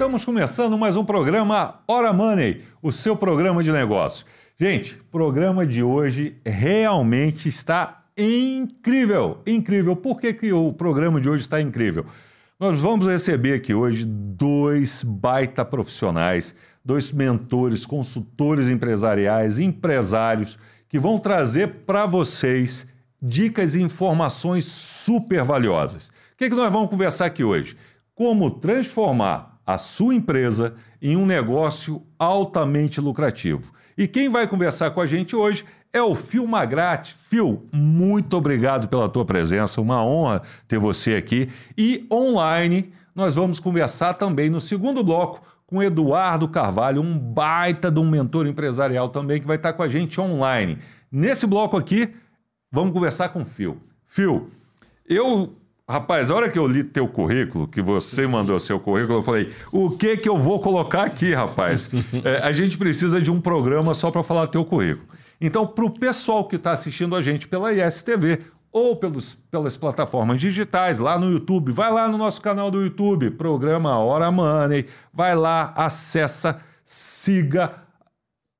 Estamos começando mais um programa Hora Money, o seu programa de negócio. Gente, o programa de hoje realmente está incrível, incrível. Por que, que o programa de hoje está incrível? Nós vamos receber aqui hoje dois baita profissionais, dois mentores, consultores empresariais, empresários, que vão trazer para vocês dicas e informações super valiosas. O que, que nós vamos conversar aqui hoje? Como transformar a sua empresa em um negócio altamente lucrativo. E quem vai conversar com a gente hoje é o Phil Magrati. Phil, muito obrigado pela tua presença, uma honra ter você aqui. E online, nós vamos conversar também no segundo bloco com Eduardo Carvalho, um baita de um mentor empresarial também que vai estar com a gente online. Nesse bloco aqui, vamos conversar com o Phil. Phil, eu Rapaz, a hora que eu li teu currículo, que você mandou seu currículo, eu falei: o que que eu vou colocar aqui, rapaz? é, a gente precisa de um programa só para falar teu currículo. Então, para o pessoal que está assistindo a gente pela ISTV ou pelos, pelas plataformas digitais, lá no YouTube, vai lá no nosso canal do YouTube, programa Hora Money, vai lá, acessa, siga,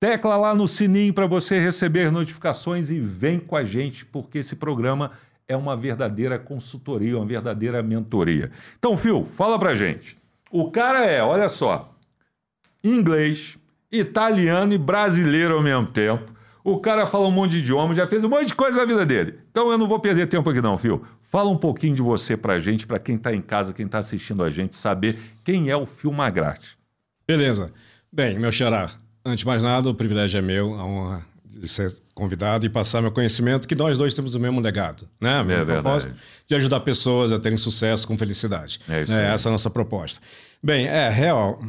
tecla lá no sininho para você receber notificações e vem com a gente, porque esse programa é uma verdadeira consultoria, uma verdadeira mentoria. Então, Phil, fala pra gente. O cara é, olha só, inglês, italiano e brasileiro ao mesmo tempo. O cara fala um monte de idioma, já fez um monte de coisa na vida dele. Então eu não vou perder tempo aqui não, Phil. Fala um pouquinho de você pra gente, para quem está em casa, quem está assistindo a gente, saber quem é o Phil Magrati. Beleza. Bem, meu xará, antes de mais nada, o privilégio é meu, a honra de ser convidado e passar meu conhecimento, que nós dois temos o mesmo legado, né? Meu é propósito de ajudar pessoas a terem sucesso com felicidade. É isso é, essa é a nossa proposta. Bem, é real.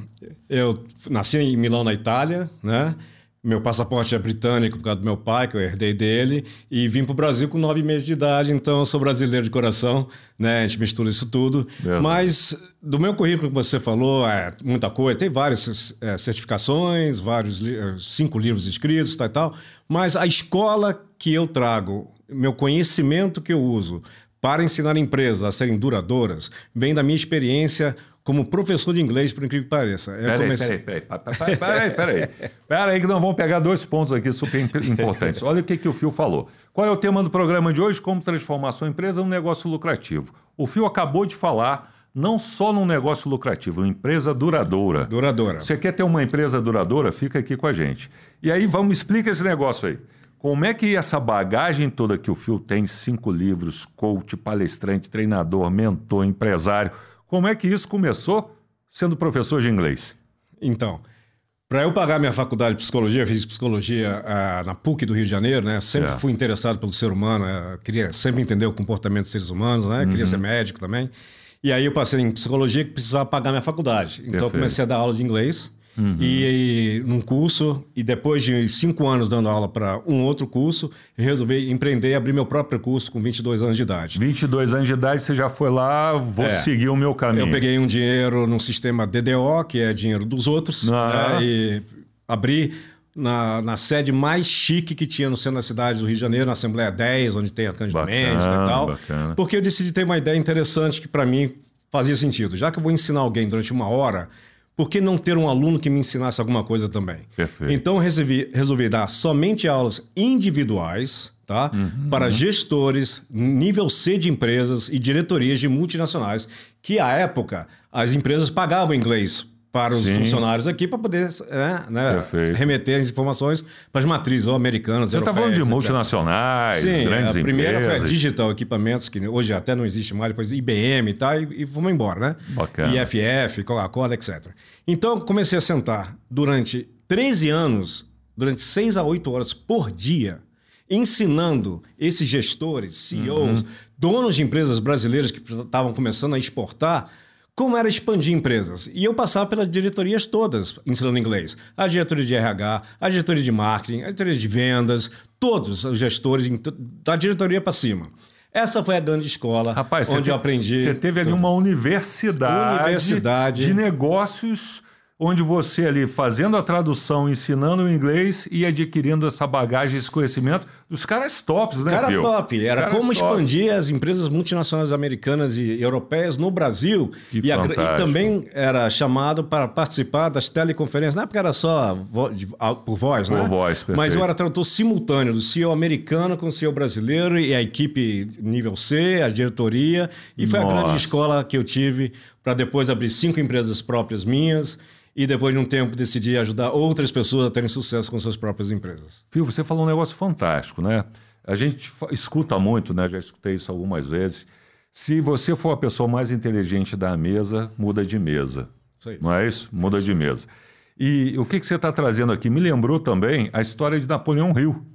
Eu nasci em Milão, na Itália, né? Meu passaporte é britânico por causa do meu pai, que eu herdei dele, e vim para o Brasil com nove meses de idade, então eu sou brasileiro de coração, né? A gente mistura isso tudo. É. Mas do meu currículo que você falou, é muita coisa, tem várias é, certificações, vários é, cinco livros escritos, tal e tal, mas a escola que eu trago, meu conhecimento que eu uso para ensinar empresas a serem duradouras, vem da minha experiência como professor de inglês, por incrível que pareça. Peraí, comecei... peraí, peraí, peraí, peraí, peraí, que nós vamos pegar dois pontos aqui super importantes. Olha o que, que o Fio falou. Qual é o tema do programa de hoje? Como transformar sua empresa em um negócio lucrativo. O Fio acabou de falar não só num negócio lucrativo, uma empresa duradoura. Duradoura. Você quer ter uma empresa duradoura? Fica aqui com a gente. E aí, vamos explicar esse negócio aí. Como é que essa bagagem toda que o Fio tem, cinco livros, coach, palestrante, treinador, mentor, empresário, como é que isso começou sendo professor de inglês? Então, para eu pagar minha faculdade de psicologia, fiz psicologia uh, na PUC do Rio de Janeiro, né? Sempre é. fui interessado pelo ser humano, uh, queria sempre entender o comportamento dos seres humanos, né? Uhum. Queria ser médico também. E aí eu passei em psicologia que precisava pagar minha faculdade. Então Perfeito. eu comecei a dar aula de inglês. Uhum. E, e num curso, e depois de cinco anos dando aula para um outro curso, eu resolvi empreender e abrir meu próprio curso com 22 anos de idade. 22 anos de idade, você já foi lá, vou é. seguir o meu caminho. Eu peguei um dinheiro num sistema DDO, que é dinheiro dos outros, ah. né, e abri na, na, sede mais chique que tinha no centro da cidade do Rio de Janeiro, na Assembleia 10, onde tem a Cândida Mendes e tal. Bacana. Porque eu decidi ter uma ideia interessante que para mim fazia sentido. Já que eu vou ensinar alguém durante uma hora, por que não ter um aluno que me ensinasse alguma coisa também? Perfeito. Então eu resolvi, resolvi dar somente aulas individuais tá? Uhum, para uhum. gestores, nível C de empresas e diretorias de multinacionais, que à época as empresas pagavam inglês para os Sim. funcionários aqui para poder é, né, remeter as informações para as matrizes ou americanas. Você está falando de multinacionais, Sim, grandes a primeira empresas. foi a Digital Equipamentos, que hoje até não existe mais, depois IBM e tal, e, e fomos embora, né? Bacana. IFF, Coca-Cola, etc. Então comecei a sentar durante 13 anos, durante 6 a 8 horas por dia, ensinando esses gestores, CEOs, uhum. donos de empresas brasileiras que estavam começando a exportar como era expandir empresas. E eu passava pelas diretorias todas ensinando inglês. A diretoria de RH, a diretoria de marketing, a diretoria de vendas, todos os gestores, da diretoria para cima. Essa foi a grande escola Rapaz, onde eu aprendi. Você teve ali uma universidade, universidade de negócios onde você ali fazendo a tradução, ensinando o inglês e adquirindo essa bagagem, esse conhecimento dos caras tops, né, Cara Phil? top. Era como expandir as empresas multinacionais americanas e europeias no Brasil. Que e, a, e também era chamado para participar das teleconferências. Na época era só vo, de, por voz, Por né? voz, perfeito. Mas eu era tradutor simultâneo do CEO americano com o CEO brasileiro e a equipe nível C, a diretoria. E foi a Nossa. grande escola que eu tive para depois abrir cinco empresas próprias minhas e depois de um tempo decidir ajudar outras pessoas a terem sucesso com suas próprias empresas. Phil, você falou um negócio fantástico, né? A gente escuta muito, né? Já escutei isso algumas vezes. Se você for a pessoa mais inteligente da mesa, muda de mesa. Isso aí. Não é isso? Muda de mesa. E o que, que você está trazendo aqui? Me lembrou também a história de Napoleão Hill,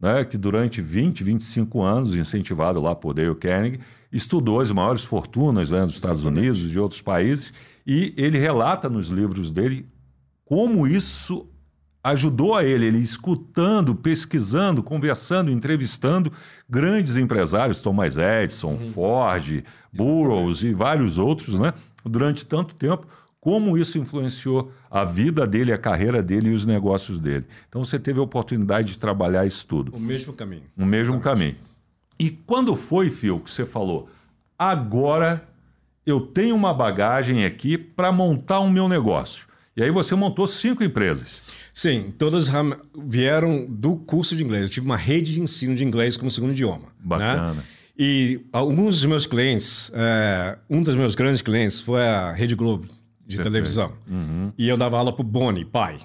né? que durante 20, 25 anos, incentivado lá por Dale Carnegie, estudou as maiores fortunas né, dos Estados Unidos e de outros países, e ele relata nos livros dele como isso ajudou a ele, ele escutando, pesquisando, conversando, entrevistando grandes empresários, Thomas Edison, Ford, Burroughs e vários outros, né? Durante tanto tempo, como isso influenciou a vida dele, a carreira dele e os negócios dele. Então você teve a oportunidade de trabalhar isso tudo, O mesmo caminho. no mesmo caminho. E quando foi, Phil, que você falou, agora eu tenho uma bagagem aqui para montar o meu negócio. E aí você montou cinco empresas. Sim, todas ram- vieram do curso de inglês. Eu tive uma rede de ensino de inglês como segundo idioma. Bacana. Né? E alguns dos meus clientes, é, um dos meus grandes clientes foi a Rede Globo de Perfeito. televisão. Uhum. E eu dava aula pro Boni, pai.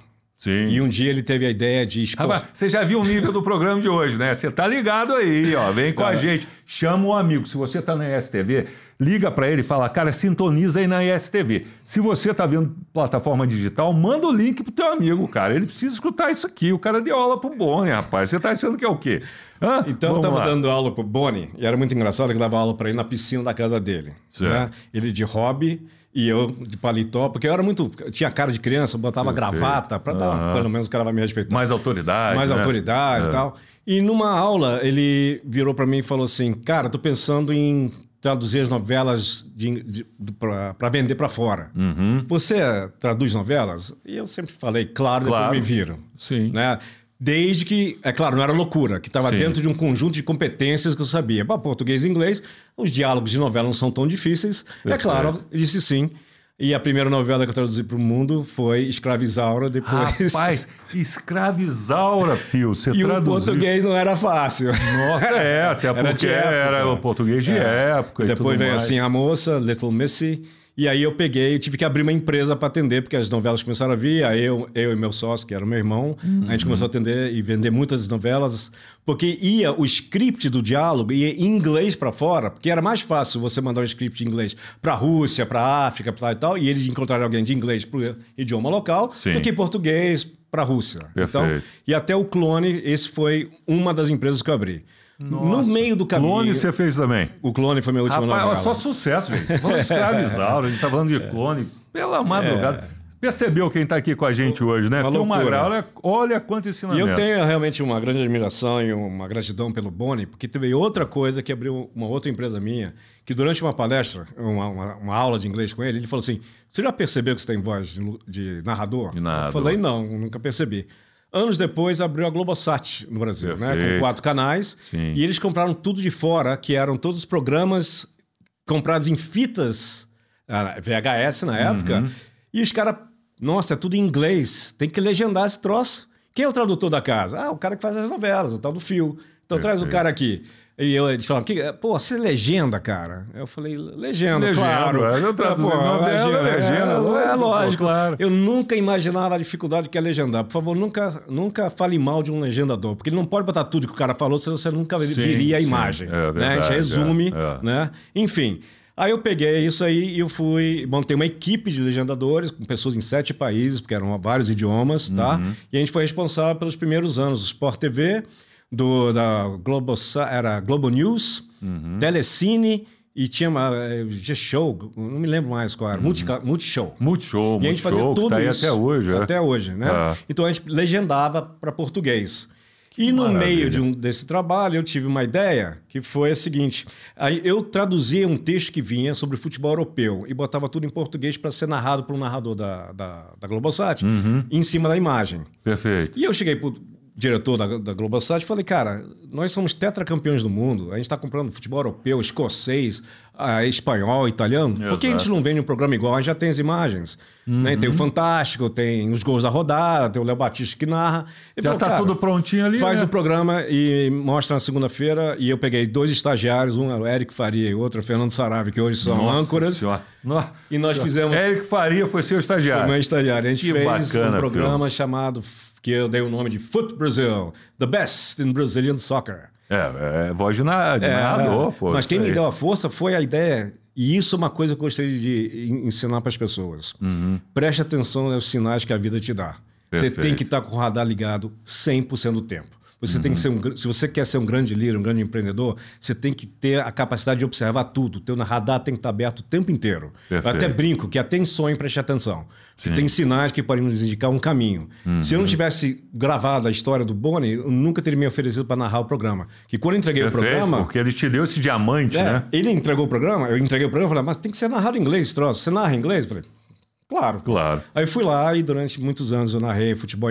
Sim. E um dia ele teve a ideia de expor. Rapaz, você já viu o nível do programa de hoje, né? Você tá ligado aí, ó. Vem com a gente. Chama um amigo. Se você tá na ESTV, liga para ele e fala, cara, sintoniza aí na ESTV. Se você tá vendo plataforma digital, manda o link pro teu amigo, cara. Ele precisa escutar isso aqui. O cara deu aula pro Boni, rapaz. Você tá achando que é o quê? Hã? Então eu Vamos estava lá. dando aula pro Boni, e era muito engraçado que eu dava aula para ele na piscina da casa dele. Certo. né? Ele de hobby e eu de paletó, porque eu era muito. eu tinha cara de criança, botava Perfeito. gravata, para dar, pelo menos o cara vai me respeitar. Mais autoridade. mais né? autoridade É. e tal. E numa aula, ele virou para mim e falou assim: Cara, tô pensando em traduzir as novelas para vender para fora. Uhum. Você traduz novelas? E eu sempre falei, claro, Claro. depois me viram. Sim. Né? Desde que, é claro, não era loucura, que estava dentro de um conjunto de competências que eu sabia. Para português e inglês, os diálogos de novela não são tão difíceis. É Perfeito. claro, disse sim. E a primeira novela que eu traduzi para o mundo foi Escravizaura, depois. Rapaz, escravizaura, Fio. Você E o traduziu. português não era fácil. Nossa, é, até Era porque época. era o português de época e Depois veio mais. assim a moça, Little Missy. E aí eu peguei, eu tive que abrir uma empresa para atender, porque as novelas começaram a vir. Aí eu, eu e meu sócio, que era meu irmão, a gente começou a atender e vender muitas novelas, porque ia o script do diálogo ia em inglês para fora, porque era mais fácil você mandar um script em inglês para a Rússia, para a África, para e tal, e eles encontrarem alguém de inglês para o idioma local, Sim. do que português para a Rússia. Então, e até o Clone, esse foi uma das empresas que eu abri. No meio do caminho. Clone você fez também. O Clone foi minha última Rapaz, novela. olha só sucesso, gente. Falando de escravizauro, a gente tá falando de clone. Pela madrugada. Percebeu quem tá aqui com a gente hoje, né? É. Uma olha, olha quanto E ensinamento. eu tenho realmente uma grande admiração e uma gratidão pelo Boni, porque teve outra coisa que abriu uma outra empresa minha, que durante uma palestra, uma, uma- uma aula de inglês com ele, ele falou assim: Você já percebeu que você tem voz de, de narrador? De narrador. Eu falei: Não, nunca percebi. Anos depois abriu a Globosat no Brasil, né? Perfeito. Com quatro canais. Sim. E eles compraram tudo de fora, que eram todos os programas comprados em fitas ah, VHS na época. Uhum. E os caras, nossa, é tudo em inglês, tem que legendar esse troço. Quem é o tradutor da casa? Ah, o cara que faz as novelas, o tal do fio. Então traz o Perfeito. cara aqui. E eu, eles falaram, "Que- pô, você legenda, cara? Eu falei, legenda, Legenda, claro. é, eu traduzi novela, legenda, é, lógico, é, lógico. claro. Eu nunca imaginava a dificuldade que é legendar. Por favor, nunca, nunca fale mal de um legendador, porque ele não pode botar tudo que o cara falou, senão você nunca Sim, viria a sim, imagem. é né? A verdade, gente resume, é, é. né? Enfim. Aí eu peguei isso aí e eu fui. Montei uma equipe de legendadores com pessoas em sete países, porque eram vários idiomas, tá? Uhum. E a gente foi responsável pelos primeiros anos do Sport TV, do, da Globo, era Globo News, Uhum. Telecine e tinha uma eh, G-Show, não me lembro mais qual era, Multica- Multishow. Multishow, E a gente fazia que tudo tá isso. até hoje. é. Até hoje, né? É. Então a gente legendava para português. E no Maravilha. meio de um, desse trabalho, eu tive uma ideia que foi a seguinte: aí eu traduzia um texto que vinha sobre futebol europeu e botava tudo em português para ser narrado por um narrador da, da, da Globosat uhum. em cima da imagem. Perfeito. E eu cheguei pro diretor da, da Globosat e falei, cara, nós somos tetracampeões do mundo, a gente está comprando futebol europeu, escocês, ah, espanhol, italiano. Exato. Por que a gente não vende um programa igual? A gente já tem as imagens. Uhum. Né? Tem o Fantástico, tem os gols da rodada, tem o Léo Batista que narra. Ele já está tudo prontinho ali. Faz né? o programa e mostra na segunda-feira. E eu peguei dois estagiários, um era o Eric Faria e o outro é o Fernando Sarave, que hoje são Nossa âncoras. Senhora. e nós fizemos. Eric Faria foi seu estagiário. Foi meu estagiário. A gente que fez bacana, um programa filho. chamado, que eu dei o nome de Foot Brazil, The Best in Brazilian Soccer. É, é voz de, na, de é, narrador, pô. Mas quem me deu a força foi a ideia, e isso é uma coisa que eu gostaria de ensinar para as pessoas. Uhum. Preste atenção aos sinais que a vida te dá. Perfeito. Você tem que estar com o radar ligado 100% do tempo. Você uhum. tem que ser um, se você quer ser um grande líder, um grande empreendedor, você tem que ter a capacidade de observar tudo. O teu radar tem que estar aberto o tempo inteiro. Perfeito. Eu até brinco que até em sonho preste atenção. Tem sinais que podem nos indicar um caminho. Uhum. Se eu não tivesse gravado a história do Boni, eu nunca teria me oferecido para narrar o programa. Que quando eu entreguei Perfeito, o programa. Porque ele te deu esse diamante, é, né? Ele entregou o programa, eu entreguei o programa e falei, mas tem que ser narrado em inglês esse troço. Você narra em inglês? Eu falei, claro. Claro. Aí fui lá e durante muitos anos eu narrei futebol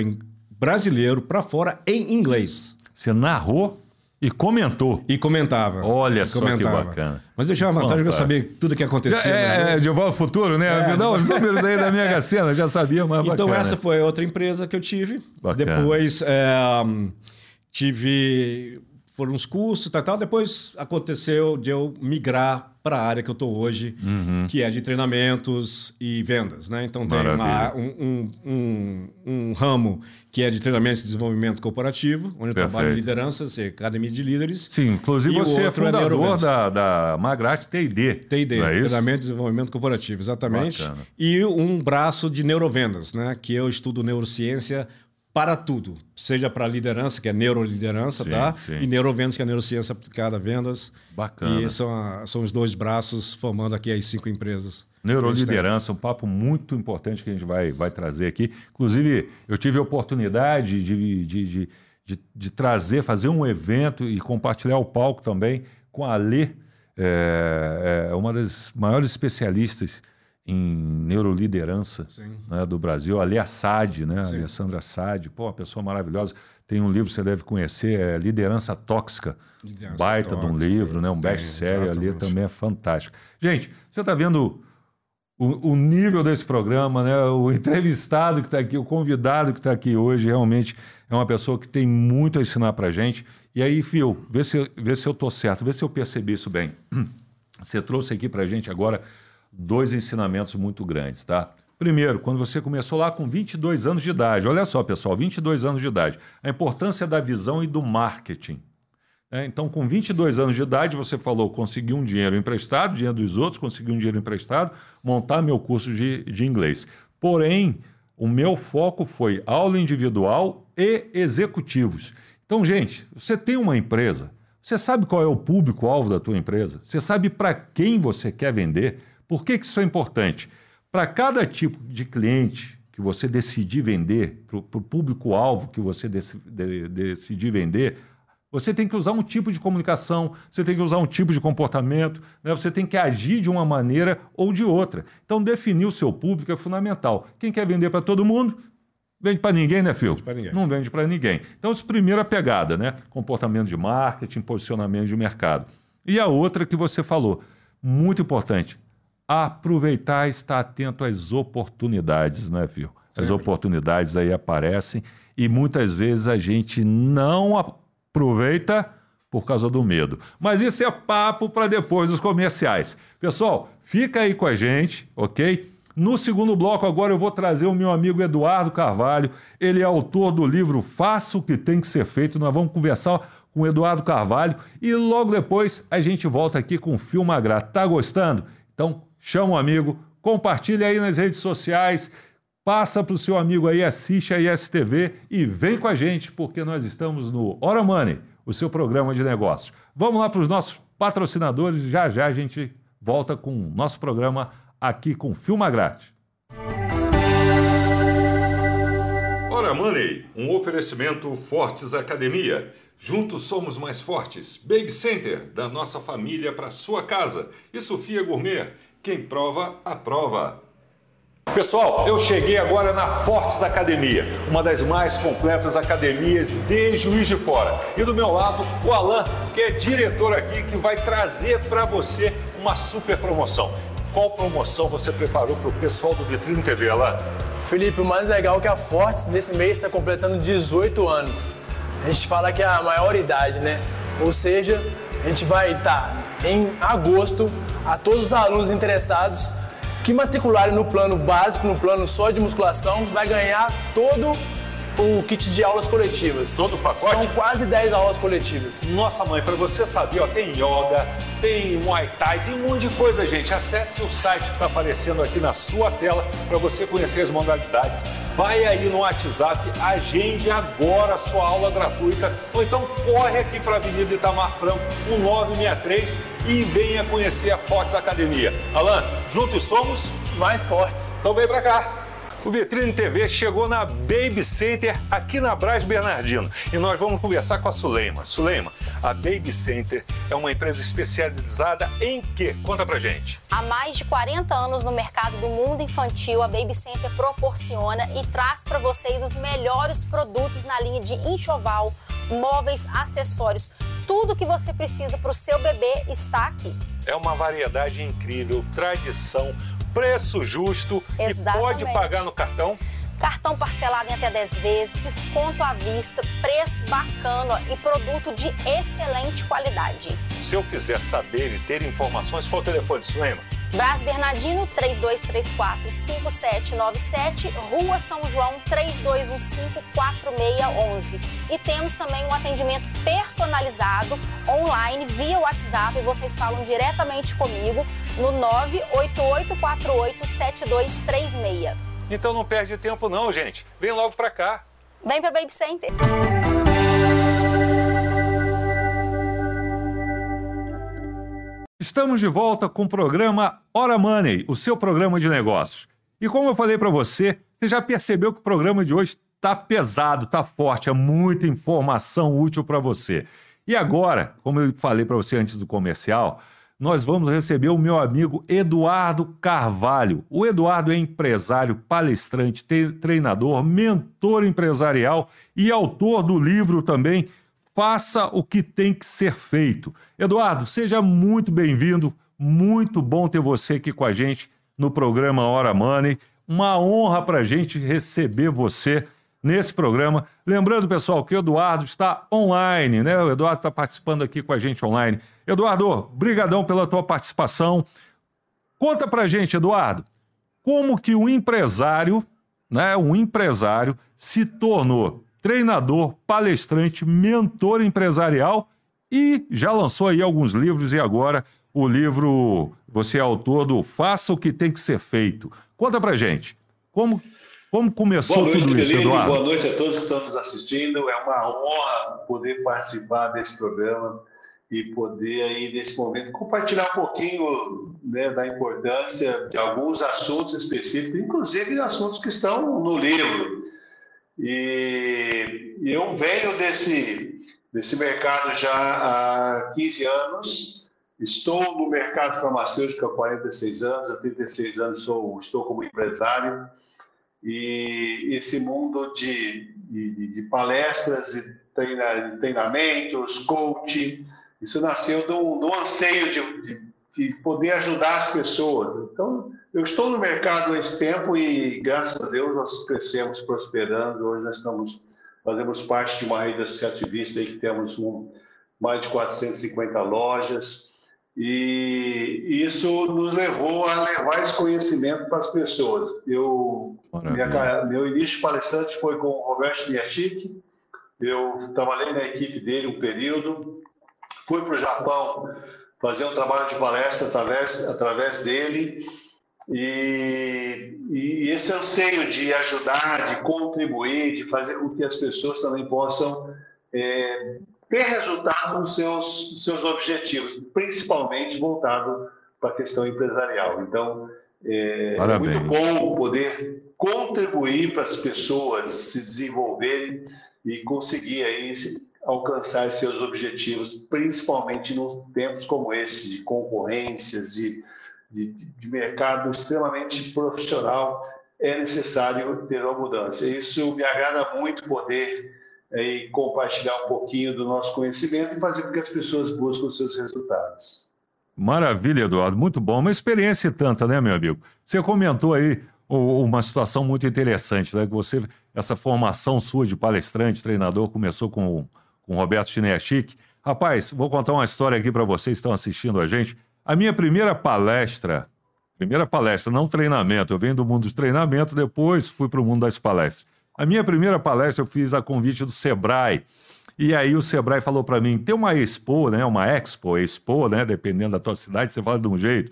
brasileiro para fora em inglês. Você narrou e comentou. E comentava. Olha e só comentava. que bacana. Mas eu tinha a vantagem de eu saber tudo o que acontecia. É, é, de volta ao futuro, né? É, Não, os números aí da Mega Sena, já sabia, mas Então bacana. essa foi outra empresa que eu tive. Bacana. Depois é, tive... Foram uns cursos e tal, tal. Depois aconteceu de eu migrar para a área que eu estou hoje, uhum. que é de treinamentos e vendas. Né? Então tem uma, um, um, um, ramo que é de treinamento e desenvolvimento corporativo, onde Perfeito. eu trabalho em liderança, ser academia de líderes. Sim, inclusive você é, é fundador é da, da Magrat TID. TID, é treinamento e desenvolvimento corporativo, exatamente. Bacana. E um braço de neurovendas, né? que eu estudo neurociência para tudo, seja para liderança, que é neuroliderança, sim, tá? Sim. E neurovendas, que é neurociência aplicada a vendas. Bacana. E são, são os dois braços formando aqui as cinco empresas. Neuroliderança, um papo muito importante que a gente vai, vai trazer aqui. Inclusive, eu tive a oportunidade de, de, de, de, de trazer, fazer um evento e compartilhar o palco também com a Lê, é, é uma das maiores especialistas em neuroliderança né, do Brasil, a Lea Sade, né, Sim. Alessandra Sade, pô, uma pessoa maravilhosa. Tem um livro que você deve conhecer, é Liderança Tóxica, Liderança baita tóxica, de um livro, né, um best-seller ali também é fantástico. Gente, você está vendo o, o, nível desse programa, né, o entrevistado que está aqui, o convidado que está aqui hoje, realmente é uma pessoa que tem muito a ensinar para gente. E aí, Fio, vê se, vê se eu estou certo, vê se eu percebi isso bem. Você trouxe aqui para gente agora dois ensinamentos muito grandes, tá? Primeiro, quando você começou lá com 22 anos de idade, olha só, pessoal, 22 anos de idade, a importância da visão e do marketing. É, então, com 22 anos de idade, você falou: consegui um dinheiro emprestado, dinheiro dos outros, consegui um dinheiro emprestado, montar meu curso de, de inglês. Porém, o meu foco foi aula individual e executivos. Então, gente, você tem uma empresa, você sabe qual é o público-alvo da tua empresa, você sabe para quem você quer vender. Por que, que isso é importante? Para cada tipo de cliente que você decidir vender, para o público-alvo que você dec, de, decidir vender, você tem que usar um tipo de comunicação, você tem que usar um tipo de comportamento, né? você tem que agir de uma maneira ou de outra. Então, definir o seu público é fundamental. Quem quer vender para todo mundo, vende para ninguém, né, Phil? Ninguém. Não vende para ninguém. Então, essa primeira pegada, né? Comportamento de marketing, posicionamento de mercado. E a outra que você falou, muito importante, aproveitar e estar atento às oportunidades, né, Fio? As oportunidades aí aparecem e muitas vezes a gente não aproveita por causa do medo. Mas isso é papo para depois dos comerciais. Pessoal, fica aí com a gente, ok? No segundo bloco, agora eu vou trazer o meu amigo Eduardo Carvalho. Ele é autor do livro Faça o que tem que ser feito. Nós vamos conversar com o Eduardo Carvalho e logo depois a gente volta aqui com o Filmagra. Tá gostando? Então chama um amigo, compartilha aí nas redes sociais, passa para o seu amigo aí, assiste a ISTV e vem com a gente, porque nós estamos no Hora Money, o seu programa de negócio. Vamos lá para os nossos patrocinadores, já já a gente volta com o nosso programa aqui com Filma Grátis. Hora Money, um oferecimento Fortes Academia. Juntos somos mais fortes. Baby Center, da nossa família para sua casa. E Sofia Gourmet, quem prova, aprova. Pessoal, eu cheguei agora na Fortes Academia, uma das mais completas academias de Juiz de Fora. E do meu lado, o Alan, que é diretor aqui, que vai trazer para você uma super promoção. Qual promoção você preparou para o pessoal do Vitrine TV, Alan? Felipe, o mais legal é que a Fortes nesse mês está completando 18 anos. A gente fala que é a maior idade, né? Ou seja, a gente vai estar tá, em agosto a todos os alunos interessados que matricularem no plano básico, no plano só de musculação, vai ganhar todo o kit de aulas coletivas. Todo o pacote? São quase 10 aulas coletivas. Nossa, mãe, para você saber, ó, tem yoga, tem muay thai, tem um monte de coisa, gente. Acesse o site que está aparecendo aqui na sua tela para você conhecer as modalidades. Vai aí no WhatsApp, agende agora a sua aula gratuita ou então corre aqui para a Avenida Itamar Franco, 1963 e venha conhecer a Fortes Academia. Alan, juntos somos mais fortes. Então vem para cá. O Vitrine TV chegou na Baby Center aqui na Braz Bernardino e nós vamos conversar com a Suleima. Suleima, a Baby Center é uma empresa especializada em quê? Conta pra gente. Há mais de 40 anos no mercado do mundo infantil, a Baby Center proporciona e traz para vocês os melhores produtos na linha de enxoval, móveis, acessórios. Tudo que você precisa para o seu bebê está aqui. É uma variedade incrível, tradição, preço justo Exatamente. e pode pagar no cartão? Cartão parcelado em até 10 vezes, desconto à vista, preço bacana e produto de excelente qualidade. Se eu quiser saber e ter informações, qual o telefone, Suema? Brás Bernardino 3234 5797, Rua São João 3215 4611. E temos também um atendimento personalizado online via WhatsApp. Vocês falam diretamente comigo no 988487236. Então não perde tempo não, gente. Vem logo para cá. Vem para Baby Center. Estamos de volta com o programa Hora Money, o seu programa de negócios. E como eu falei para você, você já percebeu que o programa de hoje está pesado, está forte, é muita informação útil para você. E agora, como eu falei para você antes do comercial, nós vamos receber o meu amigo Eduardo Carvalho. O Eduardo é empresário, palestrante, treinador, mentor empresarial e autor do livro também faça o que tem que ser feito. Eduardo, seja muito bem-vindo, muito bom ter você aqui com a gente no programa Hora Money. Uma honra para a gente receber você nesse programa. Lembrando, pessoal, que o Eduardo está online, né? O Eduardo está participando aqui com a gente online. Eduardo, brigadão pela tua participação. Conta para a gente, Eduardo, como que o empresário, né, um empresário se tornou treinador, palestrante, mentor empresarial e já lançou aí alguns livros e agora o livro, você é autor do Faça o que tem que ser feito. Conta pra gente, como, como começou noite, tudo isso, Eduardo? Boa noite a todos que estão nos assistindo. É uma honra poder participar desse programa e poder aí nesse momento compartilhar um pouquinho né, da importância de alguns assuntos específicos, inclusive assuntos que estão no livro. E, eu venho desse, desse mercado já há 15 anos. Estou no mercado farmacêutico há 46 anos, há 36 anos sou, estou como empresário. E esse mundo de, de, de palestras e treina, treinamentos, coaching, isso nasceu do, do anseio de, de, de poder ajudar as pessoas. Então, eu estou no mercado há esse tempo e, graças a Deus, nós crescemos, prosperando. Hoje nós estamos, fazemos parte de uma rede associativista aí que temos um, mais de 450 lojas. E isso nos levou a levar esse conhecimento para as pessoas. Eu, minha, meu início palestrante foi com o Roberto Miachik. Eu trabalhei na equipe dele um período. Fui para o Japão fazer um trabalho de palestra através, através dele e, e, esse anseio de ajudar, de contribuir, de fazer com que as pessoas também possam é, ter resultado nos seus, seus objetivos, principalmente voltado para a questão empresarial. Então, é, é muito bom poder contribuir para as pessoas se desenvolverem e conseguir aí alcançar seus objetivos, principalmente em tempos como esse, de concorrências, de, de, de mercado extremamente profissional, é necessário ter uma mudança. Isso me agrada muito poder é, compartilhar um pouquinho do nosso conhecimento e fazer com que as pessoas busquem os seus resultados. Maravilha, Eduardo, muito bom. Uma experiência tanta, né, meu amigo? Você comentou aí uma situação muito interessante, né? Que você, essa formação sua de palestrante, treinador, começou com, com Roberto Chineachic. Rapaz, vou contar uma história aqui para vocês que estão assistindo a gente. A minha primeira palestra, primeira palestra, não treinamento, eu venho do mundo dos treinamentos, depois fui para o mundo das palestras. A minha primeira palestra eu fiz a convite do Sebrae. E aí o Sebrae falou para mim, tem uma expo, né, uma expo, expo, né, dependendo da tua cidade, você fala de um jeito.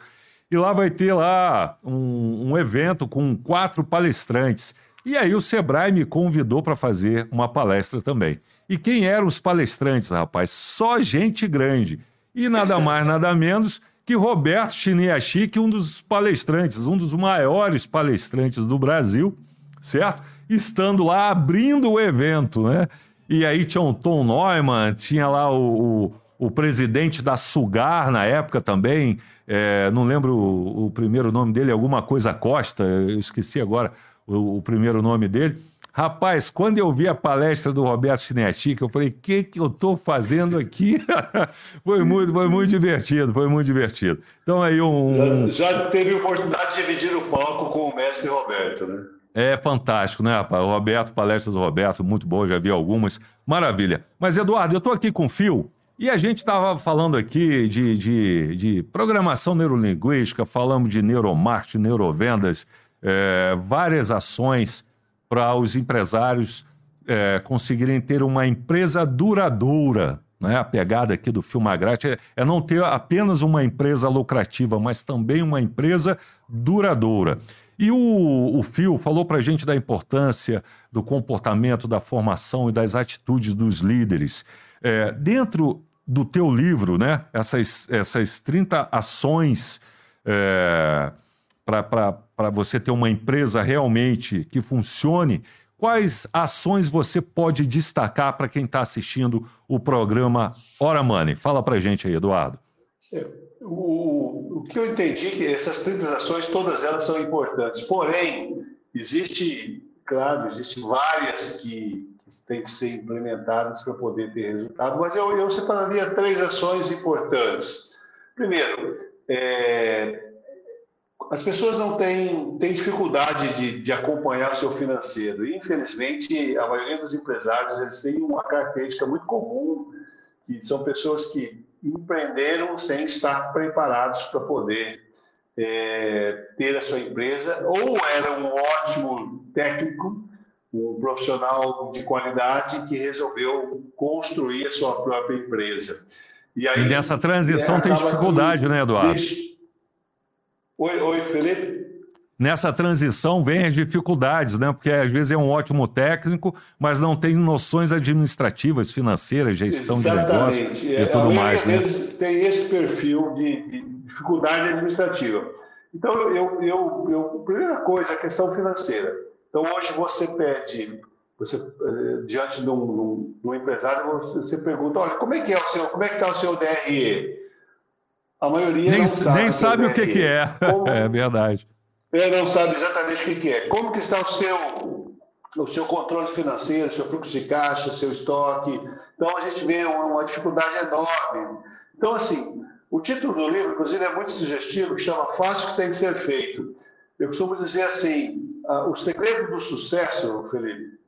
E lá vai ter lá um, um evento com quatro palestrantes. E aí o Sebrae me convidou para fazer uma palestra também. E quem eram os palestrantes, rapaz? Só gente grande. E nada mais, nada menos que Roberto Chiniachique, um dos palestrantes, um dos maiores palestrantes do Brasil, certo? Estando lá abrindo o evento, né? E aí tinha o Tom Neumann, tinha lá o, o, o presidente da Sugar na época também, é, não lembro o, o, primeiro nome dele, alguma coisa Costa, eu esqueci agora o primeiro nome dele. Rapaz, quando eu vi a palestra do Roberto Chinetic, eu falei, o que, que eu estou fazendo aqui? foi, muito, foi muito divertido, foi muito divertido. Então aí um... Já, já teve oportunidade de dividir o palco com o mestre Roberto, né? É fantástico, né, rapaz? O Roberto, palestras do Roberto, muito bom, já vi algumas. Maravilha. Mas, Eduardo, eu estou aqui com o Fio e a gente estava falando aqui de, de, de, programação neurolinguística, falamos de neuromarketing, neurovendas, é, várias ações para os empresários é, conseguirem ter uma empresa duradoura. Né? A pegada aqui do Filmagrate é, é não ter apenas uma empresa lucrativa, mas também uma empresa duradoura. E o, o falou para a gente da importância do comportamento, da formação e das atitudes dos líderes. É, dentro do teu livro, né, essas, essas 30 ações é, para você ter uma empresa realmente que funcione, quais ações você pode destacar para quem está assistindo o programa Hora Money? Fala para a gente aí, Eduardo. É, o, o que eu entendi é que essas transações, todas elas são importantes. Porém, existe, claro, existe várias que, que têm que ser implementadas para poder ter resultado, mas eu, eu separaria três ações importantes. Primeiro, é, as pessoas não têm, têm dificuldade de, de acompanhar seu financeiro. Infelizmente, a maioria dos empresários eles têm uma característica muito comum, que são pessoas que empreenderam sem estar preparados para poder é, ter a sua empresa, ou era um ótimo técnico, um profissional de qualidade que resolveu construir a sua própria empresa. E, aí, e nessa transição tem dificuldade, né, Eduardo? Oi, oi, Felipe nessa transição vem as dificuldades, né? Porque às vezes é um ótimo técnico, mas não tem noções administrativas, financeiras, gestão Exatamente. de negócio e tudo é, mais. Né? Tem esse perfil de, de, dificuldade administrativa. Então, eu, eu, eu, primeira coisa, a questão financeira. Então, hoje você pede, você eh, diante de um, de um empresário, você pergunta, olha, como é que é o seu, como é que está o seu DRE? A maioria nem, sabe, nem sabe o que, que é. Como, é verdade. Ele não sabe exatamente o que é. Como que está o seu, o seu controle financeiro, o seu fluxo de caixa, o seu estoque? Então, a gente vê uma, uma dificuldade enorme. Então, assim, o título do livro, inclusive, é muito sugestivo, que chama Fácil que tem que ser feito. Eu costumo dizer assim, o segredo do sucesso, Felipe,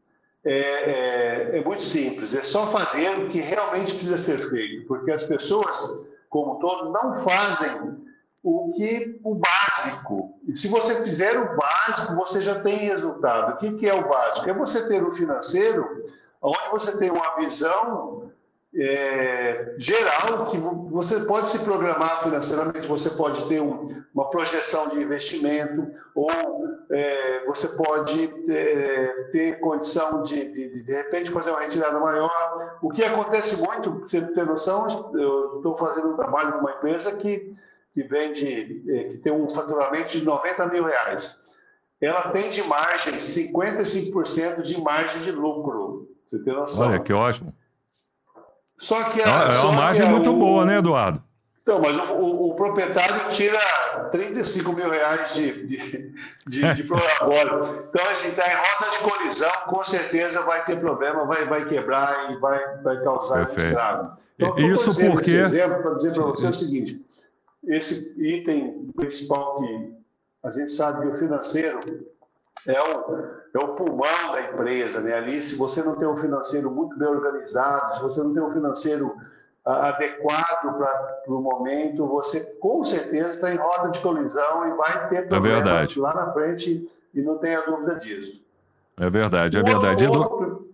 é, é, é, muito simples, é só fazer o que realmente precisa ser feito, porque as pessoas, como todos, não fazem o que o básico. E se você fizer o básico, você já tem resultado. O que, que é o básico? É você ter um financeiro onde você tem uma visão é, geral que você pode se programar financeiramente, você pode ter um, uma projeção de investimento ou é, você pode é, ter condição de, de, de repente fazer uma retirada maior. O que acontece muito, você ter noção, eu estou fazendo um trabalho com uma empresa que que vende, eh, que tem um faturamento de 90 mil reais. ela tem de margem 55% de margem de lucro. Você tem noção? Olha, que ótimo. Só que a, é, é uma margem muito o... boa, né, Eduardo? Então, mas o, o, o, proprietário tira 35 mil reais de, de, de, de prolabore. Então, assim, está em roda de colisão, com certeza vai ter problema, vai, vai quebrar e vai, vai causar Perfeito. estrago. Então, Isso porque... Esse exemplo para dizer para você o seguinte, esse item principal que a gente sabe que o financeiro é o, é o pulmão da empresa, né? Ali, se você não tem um financeiro muito bem organizado, se você não tem um financeiro adequado para o momento, você com certeza está em roda de colisão e vai ter é problemas é lá na frente e não tenha dúvida disso. É verdade, é verdade. Outro...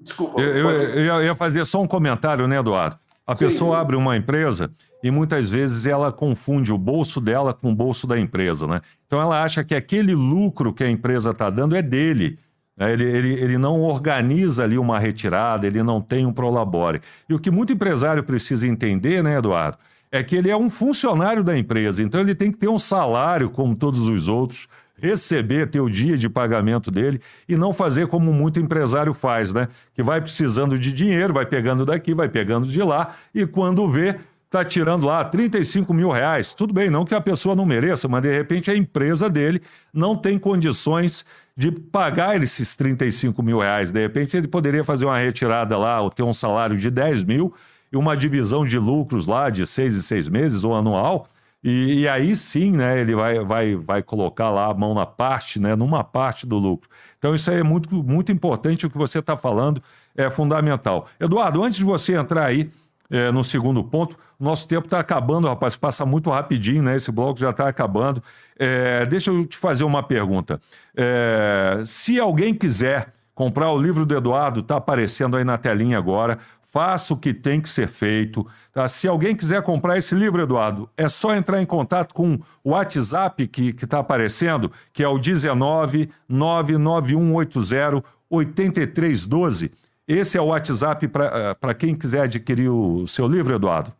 Desculpa. Eu, eu, eu, ia fazer só um comentário, né, Eduardo? A Sim. pessoa abre uma empresa e muitas vezes ela confunde o bolso dela com o bolso da empresa, né? Então ela acha que aquele lucro que a empresa está dando é dele. Né? Ele, ele, ele não organiza ali uma retirada, ele não tem um prolabore. E o que muito empresário precisa entender, né, Eduardo, é que ele é um funcionário da empresa, então ele tem que ter um salário como todos os outros, receber, ter o dia de pagamento dele e não fazer como muito empresário faz, né? Que vai precisando de dinheiro, vai pegando daqui, vai pegando de lá e quando vê, está tirando lá 35 mil reais. Tudo bem, não que a pessoa não mereça, mas de repente a empresa dele não tem condições de pagar esses 35 mil reais. De repente ele poderia fazer uma retirada lá, ou ter um salário de 10 mil e uma divisão de lucros lá de seis e seis meses ou anual. E, e, aí sim, né, ele vai, vai, vai colocar lá a mão na parte, né, numa parte do lucro. Então isso aí é muito, muito importante, o que você está falando é fundamental. Eduardo, antes de você entrar aí é, no segundo ponto, nosso tempo está acabando, rapaz, passa muito rapidinho, né? Esse bloco já está acabando. É, deixa eu te fazer uma pergunta. É, se alguém quiser comprar o livro do Eduardo, está aparecendo aí na telinha agora. Faça o que tem que ser feito. Tá? Se alguém quiser comprar esse livro, Eduardo, é só entrar em contato com o WhatsApp que está aparecendo, que é o 19 99180 8312. Esse é o WhatsApp para eh, quem quiser adquirir o seu livro, Eduardo.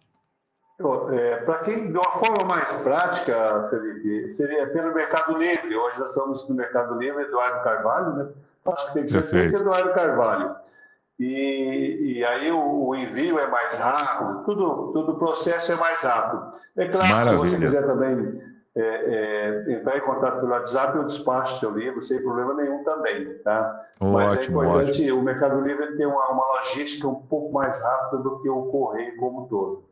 É, para quem, de uma forma mais prática, Felipe, seria pelo Mercado Livre. Hoje nós estamos no Mercado Livre, Eduardo Carvalho, né? Acho que tem que ser Eduardo Carvalho. E, e aí o, o, envio é mais rápido, tudo, tudo o processo é mais rápido. É claro, Maravilha. se você quiser também é, é, entrar em contato pelo WhatsApp, eu despacho seu livro sem problema nenhum também, tá? Ótimo, Mas é importante, ótimo. o Mercado Livre tem uma, uma logística um pouco mais rápida do que o correio como um todo.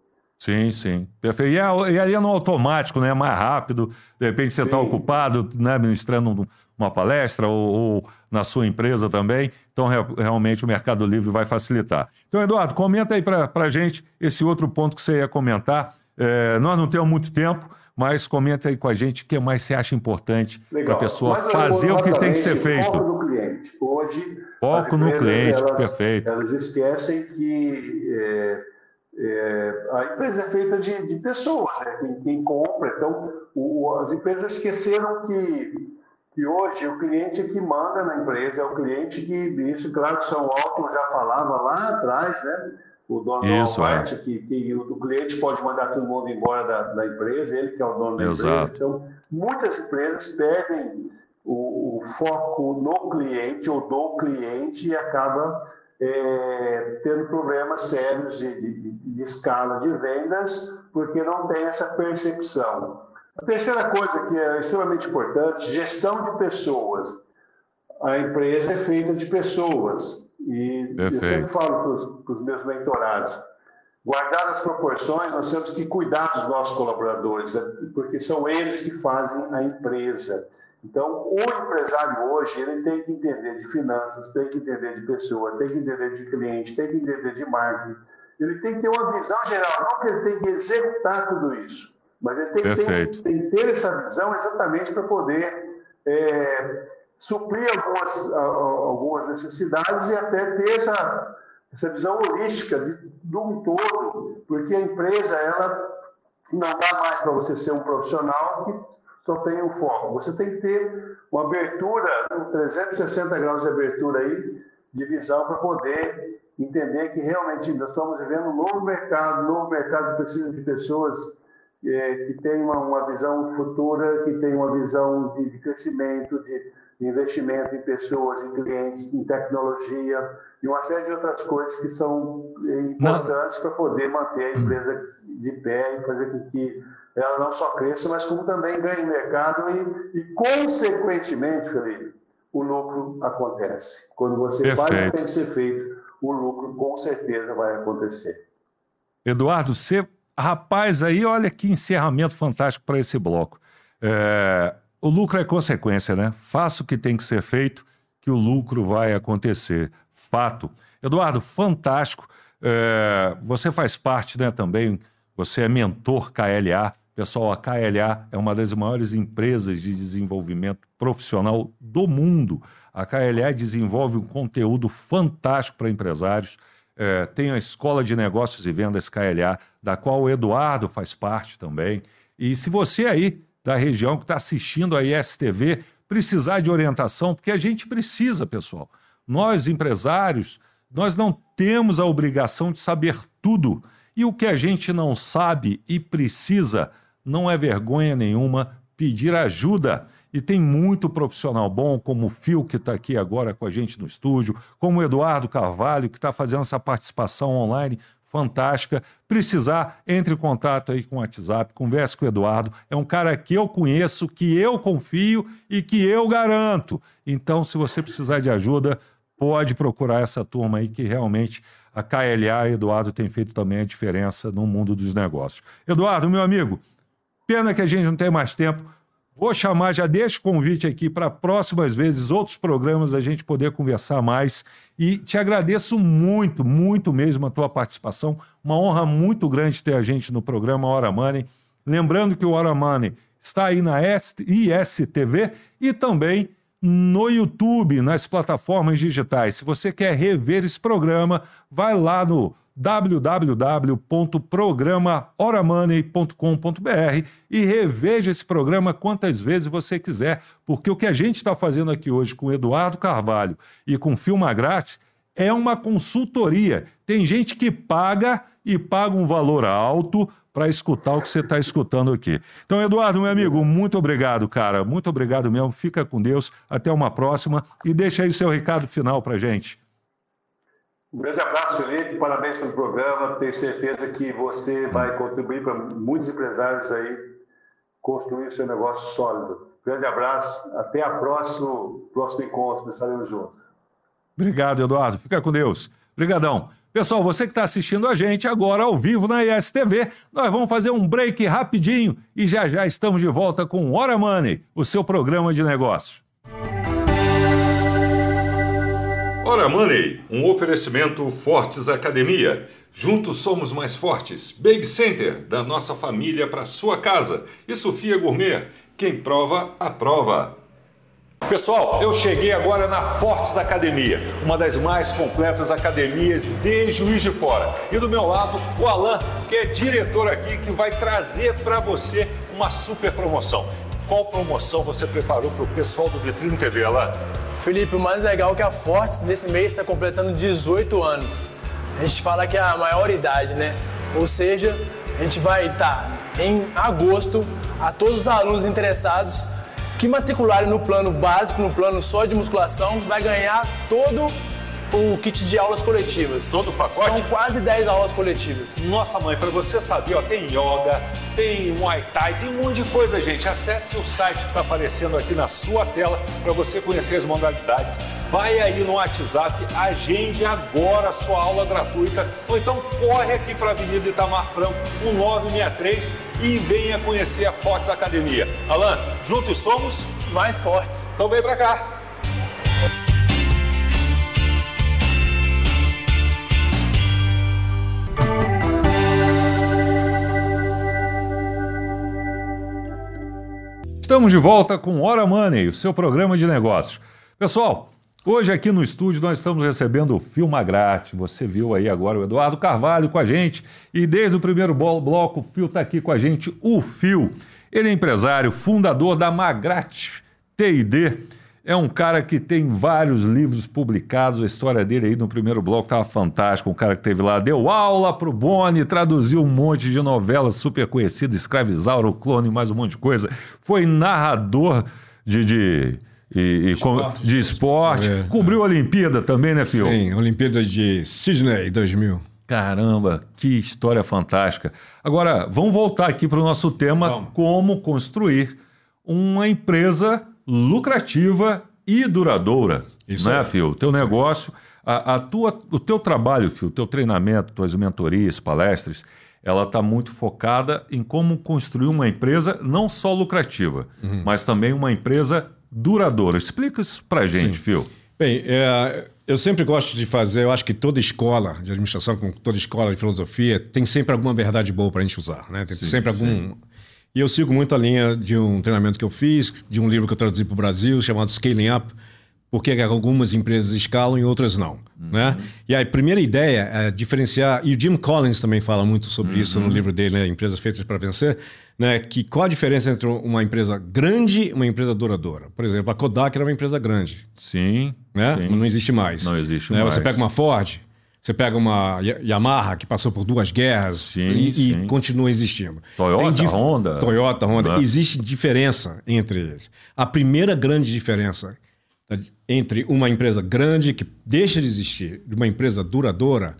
Sim, sim. Perfeito. E, aí é no automático, né? Mais rápido. De repente você está ocupado, né? Ministrando uma palestra ou, ou, na sua empresa também. Então, re, realmente, o Mercado Livre vai facilitar. Então, Eduardo, comenta aí para a gente esse outro ponto que você ia comentar. É, nós não temos muito tempo, mas comenta aí com a gente o que mais você acha importante para a pessoa mas, fazer o que tem que ser feito. Foco no cliente. Hoje, foco no cliente, elas, perfeito. Elas esquecem que é, é, a empresa é feita de, de pessoas, né? quem, quem, compra. Então, o, as empresas esqueceram que, que hoje o cliente é que manda na empresa, é o cliente que. Isso, claro, que São Alto já falava lá atrás, né? O dono Isso, do é. que, que, o cliente pode mandar todo mundo embora da, da empresa, ele que é o dono da Exato. empresa. Então, muitas empresas perdem o, o foco no cliente ou do cliente e acaba é, tendo problemas sérios de, de, de, escala de vendas, porque não tem essa percepção. A terceira coisa que é extremamente importante, gestão de pessoas. A empresa é feita de pessoas. E Perfeito. eu sempre falo para os meus mentorados, guardadas as proporções, nós temos que cuidar dos nossos colaboradores, né? porque são eles que fazem a empresa. Então, o empresário hoje, ele tem que entender de finanças, tem que entender de pessoa, tem que entender de cliente, tem que entender de marketing. Ele tem que ter uma visão geral, não que ele tem que executar tudo isso, mas ele tem, que ter, tem que ter, essa visão exatamente para poder é, suprir algumas, algumas necessidades e até ter essa, essa visão holística de, de um todo, porque a empresa, ela não dá mais para você ser um profissional que só tem um foco. Você tem que ter uma abertura, 360 graus de abertura aí, de visão para poder entender que realmente nós estamos vivendo um novo mercado, um novo mercado que precisa de pessoas é, que tem uma, uma, visão futura, que tem uma visão de, de crescimento, de, de investimento em pessoas, em clientes, em tecnologia e uma série de outras coisas que são é, importantes para poder manter a empresa de pé e fazer com que ela não só cresça, mas como também ganhe mercado e, e consequentemente, Felipe, o lucro acontece. Quando você Perfeito. faz o que tem que ser feito, o lucro com certeza vai acontecer. Eduardo, você, rapaz, aí olha que encerramento fantástico para esse bloco. É, o lucro é consequência, né? Faça o que tem que ser feito, que o lucro vai acontecer. Fato. Eduardo, fantástico. É, você faz parte né, também, você é mentor KLA. Pessoal, a KLA é uma das maiores empresas de desenvolvimento profissional do mundo. A KLA desenvolve um conteúdo fantástico para empresários. É, tem a Escola de Negócios e Vendas KLA, da qual o Eduardo faz parte também. E se você aí da região que está assistindo a ISTV precisar de orientação, porque a gente precisa, pessoal. Nós, empresários, nós não temos a obrigação de saber tudo. E o que a gente não sabe e precisa, não é vergonha nenhuma pedir ajuda. E tem muito profissional bom, como o Fio, que está aqui agora com a gente no estúdio, como o Eduardo Carvalho, que está fazendo essa participação online fantástica. Precisar, entre em contato aí com o WhatsApp, converse com o Eduardo. É um cara que eu conheço, que eu confio e que eu garanto. Então, se você precisar de ajuda, pode procurar essa turma aí que realmente a KLA e Eduardo tem feito também a diferença no mundo dos negócios. Eduardo, meu amigo, pena que a gente não tem mais tempo. Vou chamar, já deixo o convite aqui para próximas vezes, outros programas, a gente poder conversar mais. E te agradeço muito, muito mesmo a tua participação. Uma honra muito grande ter a gente no programa Hora Money. Lembrando que o Hora Money está aí na ISTV e também no YouTube, nas plataformas digitais. Se você quer rever esse programa, vai lá no www.programahoramoney.com.br e reveja esse programa quantas vezes você quiser, porque o que a gente está fazendo aqui hoje com Eduardo Carvalho e com Filma Grátis é uma consultoria. Tem gente que paga e paga um valor alto para escutar o que você está escutando aqui. Então, Eduardo, meu amigo, muito obrigado, cara. Muito obrigado mesmo. Fica com Deus. Até uma próxima. E deixa aí seu recado final para gente. Um grande abraço, Felipe. Parabéns pelo programa. Tenho certeza que você vai contribuir para muitos empresários aí construir seu negócio sólido. Grande abraço. Até a próximo, próximo encontro. Estaremos juntos. Obrigado, Eduardo. Fica com Deus. Obrigadão. Pessoal, você que está assistindo a gente agora ao vivo na ISTV, nós vamos fazer um break rapidinho e já já estamos de volta com Hora Money, o seu programa de negócios. Hora Money, um oferecimento Fortes Academia. Juntos somos mais fortes. Baby Center, da nossa família para sua casa. E Sofia Gourmet, quem prova, aprova. Pessoal, eu cheguei agora na Fortes Academia, uma das mais completas academias de Juiz de Fora. E do meu lado, o Alan, que é diretor aqui, que vai trazer para você uma super promoção. Qual promoção você preparou para o pessoal do Vitrine TV, Alan? Felipe, o mais legal é que a Fortes nesse mês está completando 18 anos. A gente fala que é a maior idade, né? Ou seja, a gente vai estar tá em agosto a todos os alunos interessados que matricularem no plano básico, no plano só de musculação, vai ganhar todo o kit de aulas coletivas. Todo o pacote? São quase 10 aulas coletivas. Nossa mãe, para você saber, ó, tem yoga, tem muay thai, tem um monte de coisa, gente. Acesse o site que está aparecendo aqui na sua tela para você conhecer as modalidades. Vai aí no WhatsApp, agende agora a sua aula gratuita ou então corre aqui para a Avenida Itamar Franco, 1963 e venha conhecer a Fortes Academia. Alan, juntos somos mais fortes. Então vem para cá. Estamos de volta com Hora Money, o seu programa de negócios. Pessoal, hoje aqui no estúdio nós estamos recebendo o Fio Magrate. Você viu aí agora o Eduardo Carvalho com a gente e desde o primeiro bloco o Fio está aqui com a gente, o Fio. Ele é empresário, fundador da Magrate TID. É um cara que tem vários livros publicados. A história dele aí no primeiro bloco estava fantástica. Um cara que teve lá, deu aula para o Boni, traduziu um monte de novelas super conhecidas, Escravizauro, Clone, mais um monte de coisa. Foi narrador de, de e, e esporte, de esporte. É, Cobriu é. a Olimpíada também, né, Fio? Sim, Olimpíada de Sydney 2000. Caramba, que história fantástica. Agora, vamos voltar aqui para o nosso tema: vamos. como construir uma empresa lucrativa e duradoura. Isso né, Fio? O teu negócio, a, a, tua, o teu trabalho, Fio, o teu treinamento, tuas mentorias, palestras, ela está muito focada em como construir uma empresa não só lucrativa, uhum. mas também uma empresa duradoura. Explica isso para gente, Sim. Phil. Bem, é, eu sempre gosto de fazer, eu acho que toda escola de administração, como toda escola de filosofia, tem sempre alguma verdade boa para a gente usar, né? Tem sim, sempre algum... Sim. E eu sigo muito a linha de um treinamento que eu fiz, de um livro que eu traduzi para o Brasil, chamado Scaling Up, por que algumas empresas escalam e outras não. Uhum. Né? E a primeira ideia é diferenciar, e o Jim Collins também fala muito sobre uhum. isso no uhum. livro dele, né? Empresas Feitas para Vencer, né? que qual a diferença entre uma empresa grande e uma empresa duradoura. Por exemplo, a Kodak era uma empresa grande. Sim. Né? sim. Não existe mais. Não existe né? mais. Você pega uma Ford, você pega uma Yamaha que passou por duas guerras sim, e, sim. e, continua existindo. Toyota, dif... Honda. Toyota, Honda. Né? Existe diferença entre eles. A primeira grande diferença entre uma empresa grande que deixa de existir de uma empresa duradoura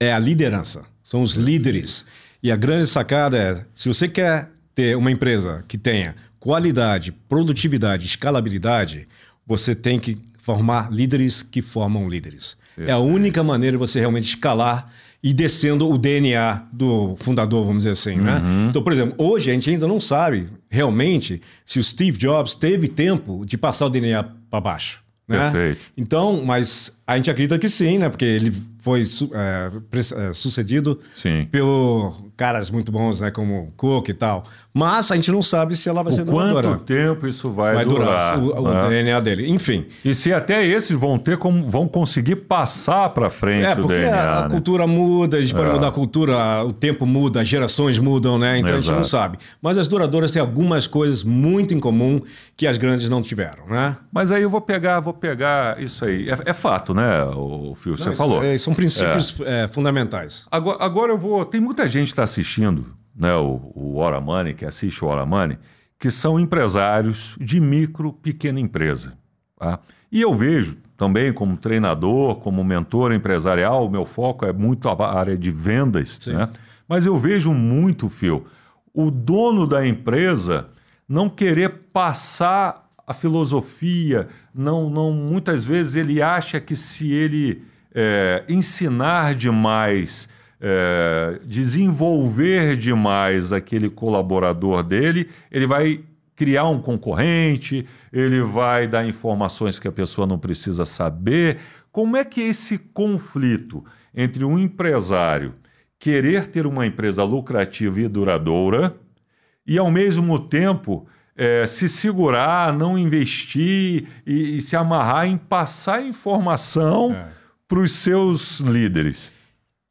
é a liderança. São os líderes. E a grande sacada é, se você quer ter uma empresa que tenha qualidade, produtividade, escalabilidade, você tem que formar líderes que formam líderes. É a única maneira de você realmente escalar e descendo o DNA do fundador, vamos dizer assim, né? uhum. né? Então, por exemplo, hoje a gente ainda não sabe realmente se o Steve Jobs teve tempo de passar o DNA para baixo. Né? Perfeito. Então, mas a gente acredita que sim, né? Porque ele foi é, é, sucedido sim. por caras muito bons, né? Como Cook e tal. Mas a gente não sabe se ela vai o ser duradoura. Quanto tempo isso vai, vai durar? durar o, o DNA dele. Enfim. E se até esses vão ter como vão conseguir passar para frente é, porque o DNA, a, né? cultura muda, a gente pode é. mudar a cultura, o tempo muda, as gerações mudam, né? Então Exato. a gente não sabe. Mas as duradouras têm algumas coisas muito em comum que as grandes não tiveram, né? Mas aí eu vou pegar, vou pegar isso aí. É, é fato, né, o Fio? Você falou. É, são princípios é. fundamentais. Agora, agora eu vou. Tem muita gente que está assistindo né, o, o Hora Money, que assiste o Hora Money, que são empresários de micro, pequena empresa. Tá? E eu vejo também como treinador, como mentor empresarial, o meu foco é muito a área de vendas, né? mas eu vejo muito, Phil, o dono da empresa não querer passar a filosofia, não, não muitas vezes ele acha que se ele é, ensinar demais, é, desenvolver demais aquele colaborador dele, ele vai criar um concorrente, ele vai dar informações que a pessoa não precisa saber. Como é que é esse conflito entre um empresário querer ter uma empresa lucrativa e duradoura e, ao mesmo tempo, é, se segurar, não investir e, e, se amarrar em passar informação é. para os seus líderes?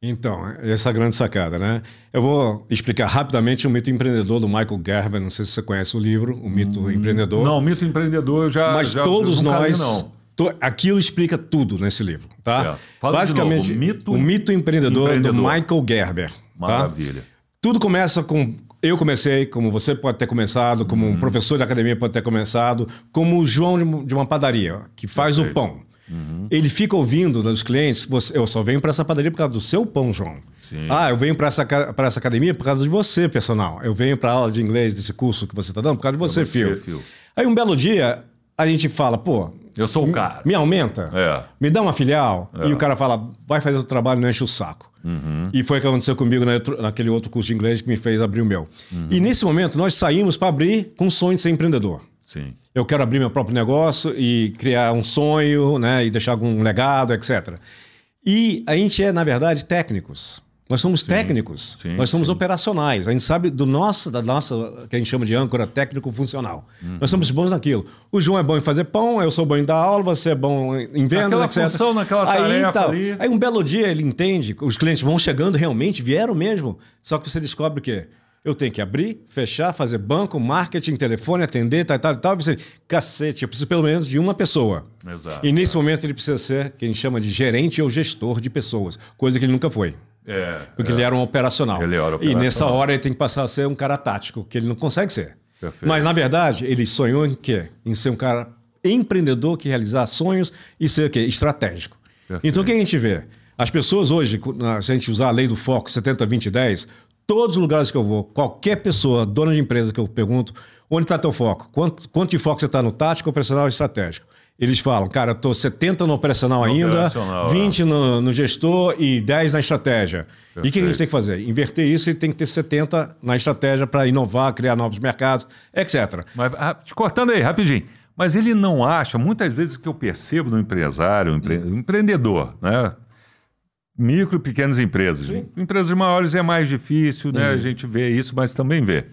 Então, essa é a grande sacada, né? Eu vou explicar rapidamente o mito empreendedor do Michael Gerber. Não sei se você conhece o livro, o mito hum, empreendedor. Não, o mito empreendedor eu já. Mas já, todos nós. Não. To, aquilo explica tudo nesse livro, tá? Basicamente, novo, o mito, o mito empreendedor, empreendedor, do Michael Gerber. Tá? Maravilha. Tá? Tudo começa com eu comecei, como você pode ter começado, como um uhum. professor de academia pode ter começado, como o João de uma padaria, que faz Perfeito. o pão. Uhum. Ele fica ouvindo dos clientes, você, eu só venho para essa padaria por causa do seu pão, João. Sim. Ah, eu venho para essa, essa academia por causa de você, personal. Eu venho para aula de inglês desse curso que você está dando por causa de você, você Phil. Aí um belo dia a gente fala, pô, eu sou o cara. Me aumenta? É. Me dá uma filial? É. E o cara fala, vai fazer o trabalho, não enche o saco. Uhum. E foi o que aconteceu comigo naquele outro curso de inglês que me fez abrir o meu. Uhum. E nesse momento nós saímos para abrir com o sonho de ser empreendedor. Sim. Eu quero abrir meu próprio negócio e criar um sonho, né, e deixar algum legado, etc. E a gente é, na verdade, técnicos. Nós somos sim, técnicos, sim, nós somos sim. operacionais. A gente sabe do nosso, da nossa, que a gente chama de âncora técnico-funcional. Uhum. Nós somos bons naquilo. O João é bom em fazer pão, eu sou bom em dar aula, você é bom em vendas, Aquela etc. função naquela tarefa aí, tal. ali. Aí um belo dia ele entende, os clientes vão chegando realmente, vieram mesmo, só que você descobre o quê? Eu tenho que abrir, fechar, fazer banco, marketing, telefone, atender, tal, tal, tal. Você, cacete, eu preciso pelo menos de uma pessoa. Exato. E nesse é. momento ele precisa ser quem chama de gerente ou gestor de pessoas, coisa que ele nunca foi. É, porque é. ele era um operacional. Ele era operacional. E nessa hora ele tem que passar a ser um cara tático, que ele não consegue ser. Perfeito. Mas na verdade ele sonhou em quê? Em ser um cara empreendedor que realizar sonhos e ser o quê? Estratégico. Perfeito. Então o que a gente vê? As pessoas hoje, se a gente usar a lei do foco 70, 20, 10, todos os lugares que eu vou, qualquer pessoa, dona de empresa que eu pergunto, onde está teu foco? Quanto, quanto de foco você está no tático, operacional e estratégico? Eles falam, cara, estou 70 no operacional no ainda, operacional, 20 é. no, no, gestor e 10 na estratégia. Perfeito. E o que a gente tem que fazer? Inverter isso e tem que ter 70 na estratégia para inovar, criar novos mercados, etc. Mas, ah, te cortando aí, rapidinho. Mas ele não acha, muitas vezes que eu percebo no empresário, empre... hum. empreendedor, né? Micro e pequenas empresas. Sim. Empresas maiores é mais difícil, né? Uhum. A gente vê isso, mas também vê.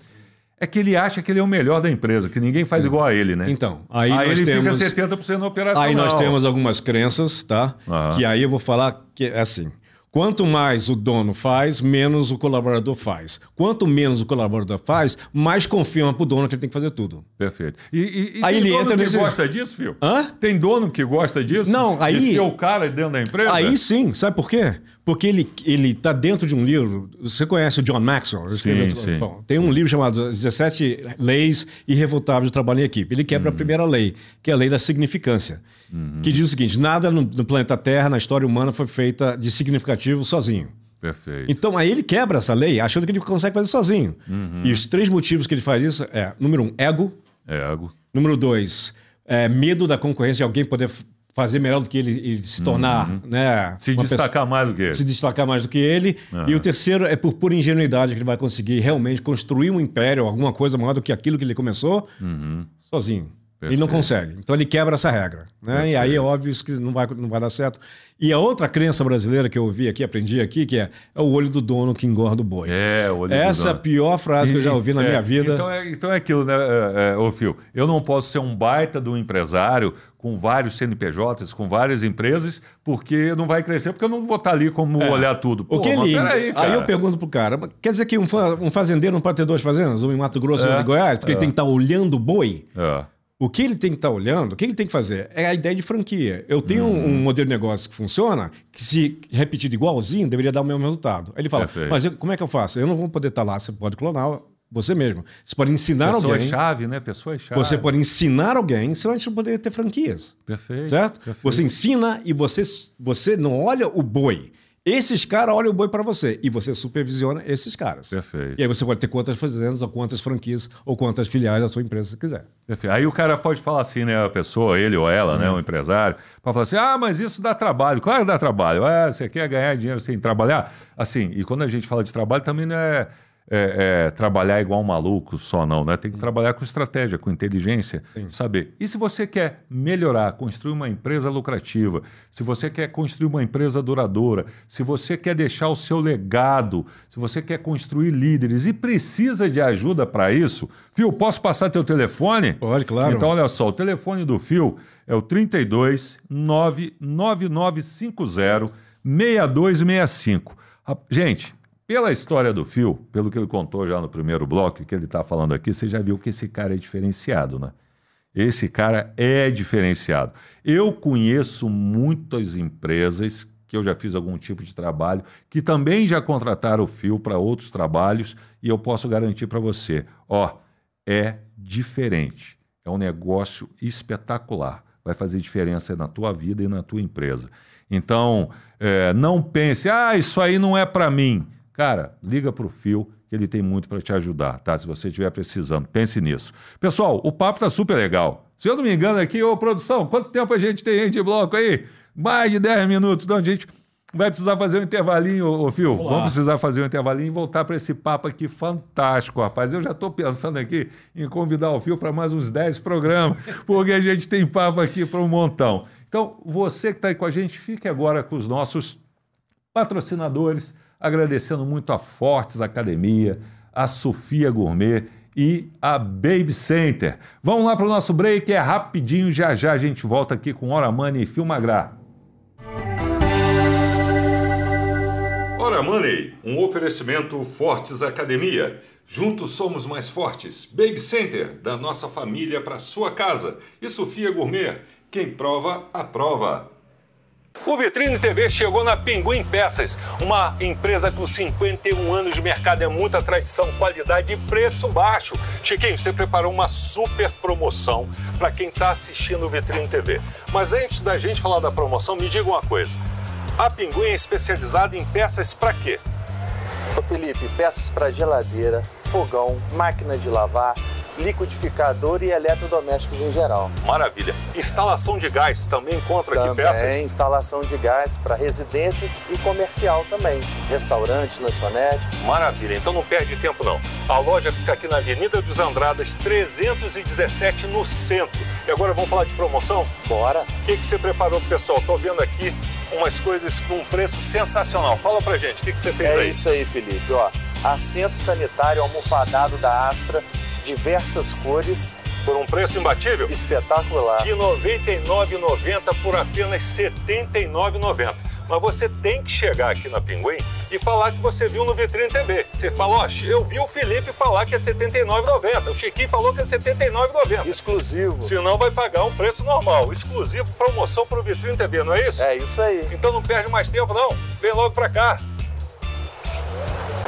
É que ele acha que ele é o melhor da empresa, que ninguém faz Sim. igual a ele, né? Então, aí, aí ele temos... fica 70% no operacional. Aí nós temos algumas crenças, tá? Uhum. Que aí eu vou falar que é assim. Quanto mais o dono faz, menos o colaborador faz. Quanto menos o colaborador faz, mais confirma para o dono que ele tem que fazer tudo. Perfeito. E, e, e aí tem ele dono entra que nesse... gosta disso, filho? Hã? Tem dono que gosta disso? Não, aí... De ser o cara dentro da empresa? Aí sim. Sabe por quê? Porque ele ele está dentro de um livro. Você conhece o John Maxwell? Sim, sim. Bom, tem um livro chamado 17 Leis Irrevotáveis de Trabalho em Equipe. Ele quebra a primeira lei, que é a lei da significância. Uhum. Que diz o seguinte: nada no, no planeta Terra, na história humana, foi feita de significativo sozinho. Perfeito. Então aí ele quebra essa lei achando que ele consegue fazer sozinho. Uhum. E os três motivos que ele faz isso é: número um, ego. Ego. Número dois, é, medo da concorrência de alguém poder fazer melhor do que ele, ele se tornar, uhum. né? Se destacar pessoa, mais do que ele. Se destacar mais do que ele. Uhum. E o terceiro é por pura ingenuidade que ele vai conseguir realmente construir um império, alguma coisa maior do que aquilo que ele começou, uhum. sozinho. Perfeito. Ele não consegue. Então ele quebra essa regra. Né? E aí é óbvio que não vai, não vai dar certo. E a outra crença brasileira que eu ouvi aqui, aprendi aqui, que é, é o olho do dono que engorda o boi. É, o olho Essa do é a pior frase que eu já ouvi na é, minha vida. Então é, então é aquilo, né, é, é, ô Fio? Eu não posso ser um baita do empresário com vários CNPJs, com várias empresas, porque não vai crescer, porque eu não vou estar ali como é. olhar tudo. Pô, o que ele, aí, aí, eu pergunto pro cara, quer dizer que um, um fazendeiro não pode ter duas fazendas, um em Mato Grosso e é, um de Goiás, porque ele tem que estar olhando o boi? É. O que ele tem que estar tá olhando, o que ele tem que fazer é a ideia de franquia. Eu tenho uhum. um, modelo de negócio que funciona, que se repetido igualzinho, deveria dar o mesmo resultado. Aí ele fala, Perfeito. mas eu, como é que eu faço? Eu não vou poder estar tá lá, você pode clonar você mesmo. Você pode ensinar Pessoa alguém. Pessoa chave, né? Pessoa chave. Você pode ensinar alguém, senão a gente não poderia ter franquias. Perfeito. Certo? Perfeito. Você ensina e você, você não olha o boi. Esses caras olham o boi para você e você supervisiona esses caras. Perfeito. E aí você pode ter quantas fazendas, ou quantas franquias, ou quantas filiais da sua empresa você quiser. Perfeito. Aí o cara pode falar assim, né? A pessoa, ele ou ela, né? O empresário, pode falar assim: ah, mas isso dá trabalho. Claro que dá trabalho. Ah, você quer ganhar dinheiro sem trabalhar? Assim, e quando a gente fala de trabalho, também não é é, é, trabalhar igual um maluco só, não, né? Tem que trabalhar com estratégia, com inteligência, Sim. saber. E se você quer melhorar, construir uma empresa lucrativa, se você quer construir uma empresa duradoura, se você quer deixar o seu legado, se você quer construir líderes e precisa de ajuda para isso, Fio, posso passar teu telefone? Pode, claro. Então, olha só, o telefone do Fio é o 32 99950 6265. Gente, pela história do Fio, pelo que ele contou já no primeiro bloco, que ele está falando aqui, você já viu que esse cara é diferenciado, né? Esse cara é diferenciado. Eu conheço muitas empresas que eu já fiz algum tipo de trabalho, que também já contrataram o Fio para outros trabalhos, e eu posso garantir para você, ó, é diferente. É um negócio espetacular. Vai fazer diferença na tua vida e na tua empresa. Então, é, não pense, ah, isso aí não é para mim. Cara, liga para o Fio, que ele tem muito para te ajudar, tá? Se você estiver precisando, pense nisso. Pessoal, o papo tá super legal. Se eu não me engano aqui, ô produção, quanto tempo a gente tem aí de bloco aí? Mais de 10 minutos, então a gente vai precisar fazer um intervalinho, ô Fio. Vamos, Vamos precisar fazer um intervalinho e voltar para esse papo aqui fantástico, rapaz. Eu já estou pensando aqui em convidar o Fio para mais uns 10 programas, porque a gente tem papo aqui para um montão. Então, você que está aí com a gente, fique agora com os nossos patrocinadores agradecendo muito a Fortes Academia, a Sofia Gourmet e a Baby Center. Vamos lá para o nosso break, é rapidinho, já já a gente volta aqui com Hora Money e Filmagrá. Hora Money, um oferecimento Fortes Academia. Juntos somos mais fortes. Baby Center, da nossa família para sua casa. E Sofia Gourmet, quem prova, aprova. O Vitrine TV chegou na Pinguim Peças, uma empresa com 51 anos de mercado, é muita tradição, qualidade e preço baixo. Chiquinho, você preparou uma super promoção para quem está assistindo o Vitrine TV. Mas antes da gente falar da promoção, me diga uma coisa. A Pinguim é especializada em peças para quê? Ô Felipe, peças para geladeira, fogão, máquina de lavar, liquidificador e eletrodomésticos em geral. Maravilha. Instalação de gás também encontra também, aqui peças? Também, instalação de gás para residências e comercial também. Restaurante, lanchonete. Maravilha. Então não perde tempo não. A loja fica aqui na Avenida dos Andradas, 317, no centro. E agora vamos falar de promoção? Bora. O que, que você preparou pro pessoal? Tô vendo aqui umas coisas com um preço sensacional. Fala pra gente, o que, que você fez é aí? É isso aí, Felipe. Ó, assento sanitário almofadado da Astra, diversas cores. Por um preço imbatível? Espetacular. De R$ 99,90 por apenas R$ 79,90. Mas você tem que chegar aqui na Pinguim e falar que você viu no Vitrine TV. Você fala, ó, eu vi o Felipe falar que é R$ 79,90. O Chiquinho falou que é R$ 79,90. Exclusivo. Senão vai pagar um preço normal. Exclusivo, promoção para o Vitrine TV, não é isso? É isso aí. Então não perde mais tempo, não. Vem logo para cá.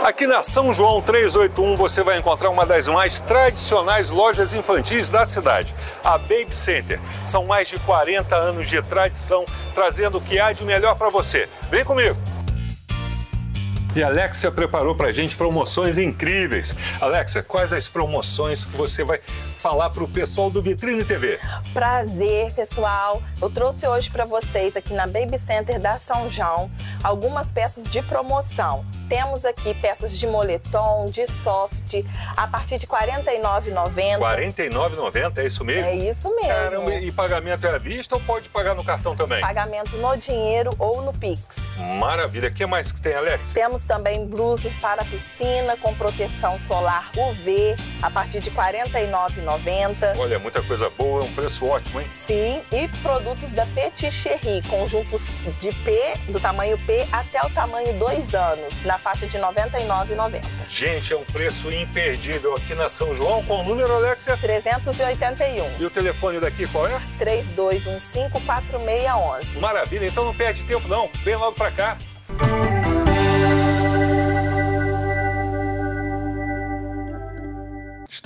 Aqui na São João 381 você vai encontrar uma das mais tradicionais lojas infantis da cidade, a Baby Center. São mais de 40 anos de tradição, trazendo o que há de melhor para você. Vem comigo! E a Alexia preparou para a gente promoções incríveis. Alexia, quais as promoções que você vai falar para o pessoal do Vitrine TV? Prazer, pessoal. Eu trouxe hoje para vocês aqui na Baby Center da São João algumas peças de promoção. Temos aqui peças de moletom, de soft, a partir de R$ 49,90. R$ 49,90, é isso mesmo? É isso mesmo. Caramba, e pagamento é à vista ou pode pagar no cartão também? Pagamento no dinheiro ou no Pix. Maravilha. O que mais que tem, Alex? Temos também blusas para piscina com proteção solar UV a partir de R$ 49,90. Olha, muita coisa boa, é um preço ótimo, hein? Sim, e produtos da Petit Cherry, conjuntos de P, do tamanho P até o tamanho 2 anos, na faixa de R$ 99,90. Gente, é um preço imperdível aqui na São João. Qual o número, Alexia? 381. E o telefone daqui qual é? 3215-4611. Maravilha, então não perde tempo não. Vem logo pra cá.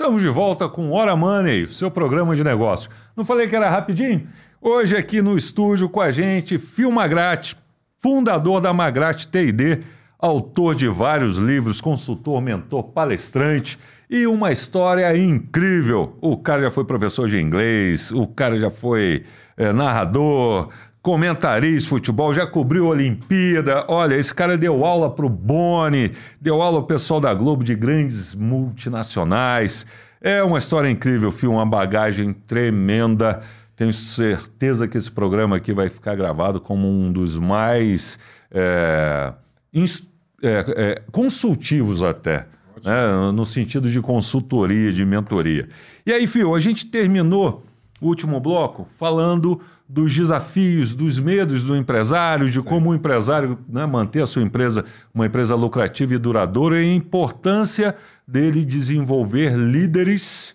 Estamos de volta com Hora Money, seu programa de negócio. Não falei que era rapidinho? Hoje aqui no estúdio com a gente, Phil Magrati, fundador da Magrati T&D, autor de vários livros, consultor, mentor, palestrante e uma história incrível. O cara já foi professor de inglês, o cara já foi é, narrador, comentarista futebol, já cobriu Olimpíada. Olha, esse cara deu aula para o Boni, deu aula ao pessoal da Globo de grandes multinacionais. É uma história incrível, Fio, uma bagagem tremenda. Tenho certeza que esse programa aqui vai ficar gravado como um dos mais é, é, é, consultivos até, né? no sentido de consultoria, de mentoria. E aí, Fio, a gente terminou o último bloco falando dos desafios, dos medos do empresário, de Sim. como o empresário né, manter a sua empresa uma empresa lucrativa e duradoura e a importância dele desenvolver líderes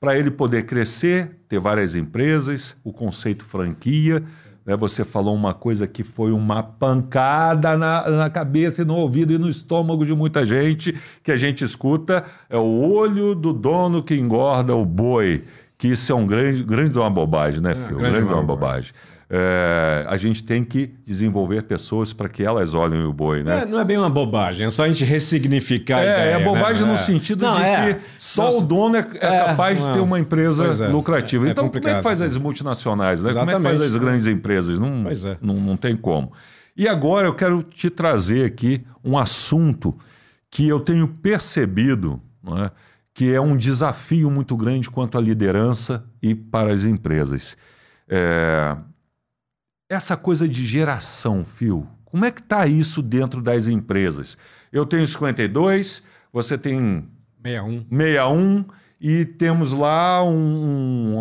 para ele poder crescer, ter várias empresas, o conceito franquia. Né, você falou uma coisa que foi uma pancada na, na cabeça e no ouvido e no estômago de muita gente que a gente escuta: é o olho do dono que engorda o boi que isso é um grande, grande uma bobagem, né, é, Phil? Grande, grande uma bobagem. É, a gente tem que desenvolver pessoas para que elas olhem o boi, né? É, não é bem uma bobagem, é só a gente ressignificar é, a ideia. É bobagem né? no sentido não, de é. que só Nossa, o dono é, é capaz de ter uma empresa lucrativa. então, como é que faz as multinacionais? Né? Como é que faz as grandes empresas? Não, não, não tem como. E agora eu quero te trazer aqui um assunto que eu tenho percebido, não é? Que é um desafio muito grande quanto à liderança e para as empresas. É... Essa coisa de geração, Fio, como é que está isso dentro das empresas? Eu tenho 52, você tem 61. 61 e temos lá um, um,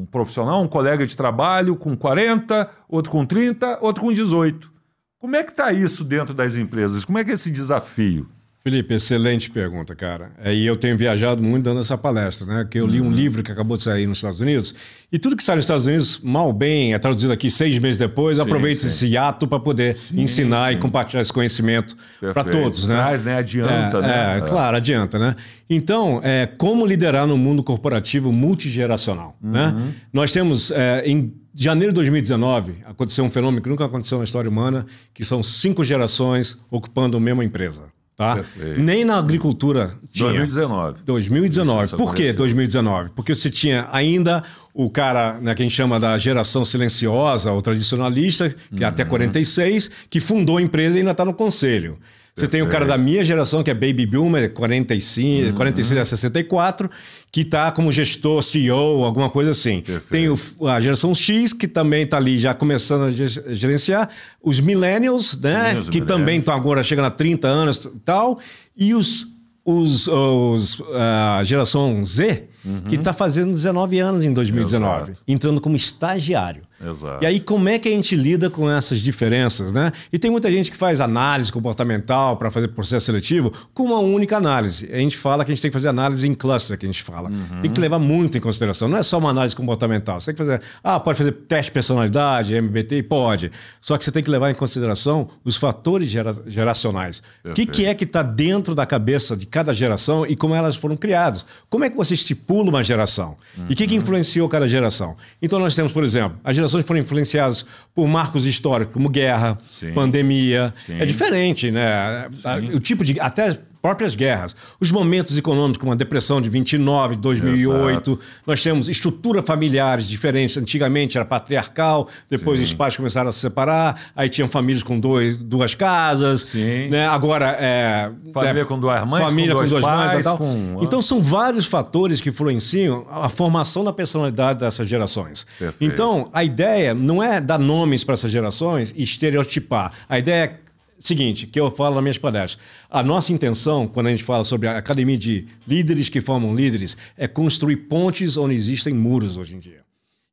um, profissional, um colega de trabalho com 40, outro com 30, outro com 18. Como é que está isso dentro das empresas? Como é que é esse desafio? Felipe, excelente pergunta, cara. É, e eu tenho viajado muito dando essa palestra, né? Que eu li um uhum. livro que acabou de sair nos Estados Unidos e tudo que sai nos Estados Unidos, mal bem, é traduzido aqui seis meses depois, aproveita esse ato para poder sim, ensinar e compartilhar esse conhecimento para todos, né? Traz, né? Adianta, é, né? É, claro, adianta, né? Então, é, como liderar no mundo corporativo multigeracional, uhum. né? Nós temos, é, em janeiro de 2019, aconteceu um fenômeno que nunca aconteceu na história humana, que são cinco gerações ocupando a mesma empresa. Tá? Nem na agricultura tinha. 2019. 2019. Por que 2019? Porque você tinha ainda o cara né, que a gente chama da geração silenciosa ou tradicionalista, que uhum. é até 46, que fundou a empresa e ainda está no conselho. Você tem o cara da minha geração, que é Baby Boomer, 45, uhum. 46 a 64, que está como gestor, CEO, alguma coisa assim. Perfeito. Tem o, a geração X, que também está ali já começando a gerenciar. Os Millennials, né? Sim, os que millennials. também estão agora chegando a 30 anos e tal. E os, os, os a geração Z, uhum. que está fazendo 19 anos em 2019, Exato. entrando como estagiário. Exato. E aí, como é que a gente lida com essas diferenças, né? E tem muita gente que faz análise comportamental para fazer processo seletivo com uma única análise. A gente fala que a gente tem que fazer análise em cluster, que a gente fala. Uhum. Tem que levar muito em consideração. Não é só uma análise comportamental. Você tem que fazer. Ah, pode fazer teste de personalidade, MBT? Pode. Só que você tem que levar em consideração os fatores gera geracionais. O que, que é que está dentro da cabeça de cada geração e como elas foram criadas? Como é que você estipula uma geração? Uhum. E o que, que uhum. influenciou cada geração? Então, nós temos, por exemplo, a geração gerações foram influenciadas por marcos históricos como guerra, Sim. pandemia. Sim. É diferente, né? Sim. O tipo de. Até próprias guerras, os momentos econômicos, como a depressão de 29, 2008. Exato. Nós temos estruturas familiares diferentes. Antigamente era patriarcal, depois Sim. os pais começaram a se separar, aí tinham famílias com dois, duas casas. Sim. Né? Agora é. Família é, com duas mães, família com, com duas pais, mães. Tal. Com... Então são vários fatores que influenciam a formação da personalidade dessas gerações. Perfeito. Então a ideia não é dar nomes para essas gerações e estereotipar. A ideia é seguinte, que eu falo nas minhas palestras. A nossa intenção, quando a gente fala sobre a academia de líderes que formam líderes, é construir pontes onde existem muros hoje em dia.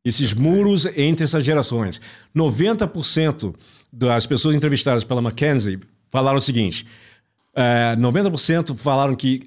Esses muros entre essas gerações. 90% das pessoas entrevistadas pela McKinsey falaram o seguinte: é, 90% falaram que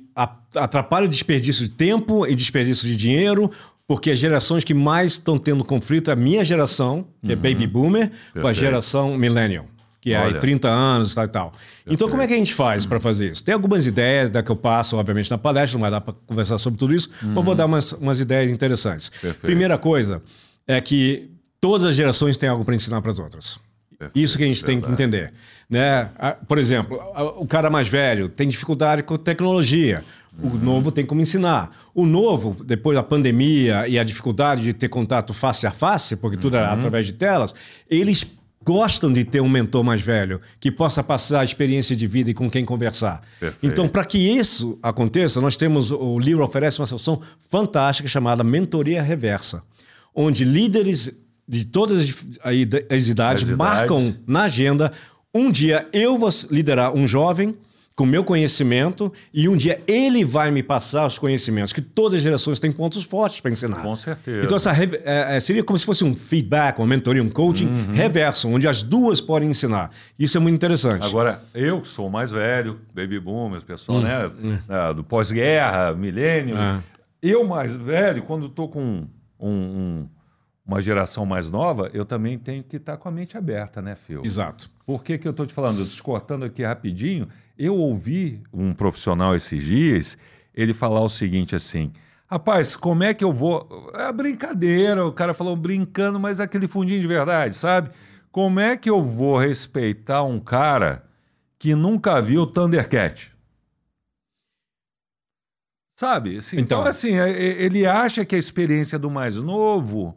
atrapalha o desperdício de tempo e desperdício de dinheiro, porque as gerações que mais estão tendo conflito é a minha geração, que é uhum. é Baby Boomer, Perfeito. com a geração Millennial que é aí 30 anos tal e tal. Então, como é que a gente faz para fazer isso? Tem algumas ideias da que eu passo, obviamente, na palestra, não vai dar para conversar sobre tudo isso, uhum. mas vou dar umas, umas ideias interessantes. Perfeito. Primeira coisa é que todas as gerações têm algo para ensinar para as outras. Perfeito. Isso que a gente Verdade. tem que entender. Né? Por exemplo, o cara mais velho tem dificuldade com tecnologia. O uhum. novo tem como ensinar. O novo, depois da pandemia e a dificuldade de ter contato face a face, porque tudo uhum. é através de telas, eles gostam de ter um mentor mais velho que possa passar a experiência de vida e com quem conversar. Perfeito. Então, para que isso aconteça, nós temos o livro oferece uma solução fantástica chamada Mentoria Reversa, onde líderes de todas as idades, as marcam idades. na agenda um dia eu vou liderar um jovem com meu conhecimento e um dia ele vai me passar os conhecimentos, que todas as gerações têm pontos fortes para ensinar. Com certeza. Então, essa é, é, seria como se fosse um feedback, uma mentoria, um coaching uhum. reverso, onde as duas podem ensinar. Isso é muito interessante. Agora, eu que sou mais velho, baby boomers, pessoal, uhum. né, uhum. do pós-guerra, milênio, é. eu mais velho, quando estou com um, um, uma geração mais nova, eu também tenho que estar tá com a mente aberta, né, Phil? Exato. Por que, que eu estou te falando? Te cortando aqui rapidinho, eu ouvi um profissional esses dias ele falar o seguinte assim. Rapaz, como é que eu vou. É brincadeira, o cara falou brincando, mas aquele fundinho de verdade, sabe? Como é que eu vou respeitar um cara que nunca viu Thundercat? Sabe? Assim, então, então, assim, é, é, ele acha que a experiência do mais novo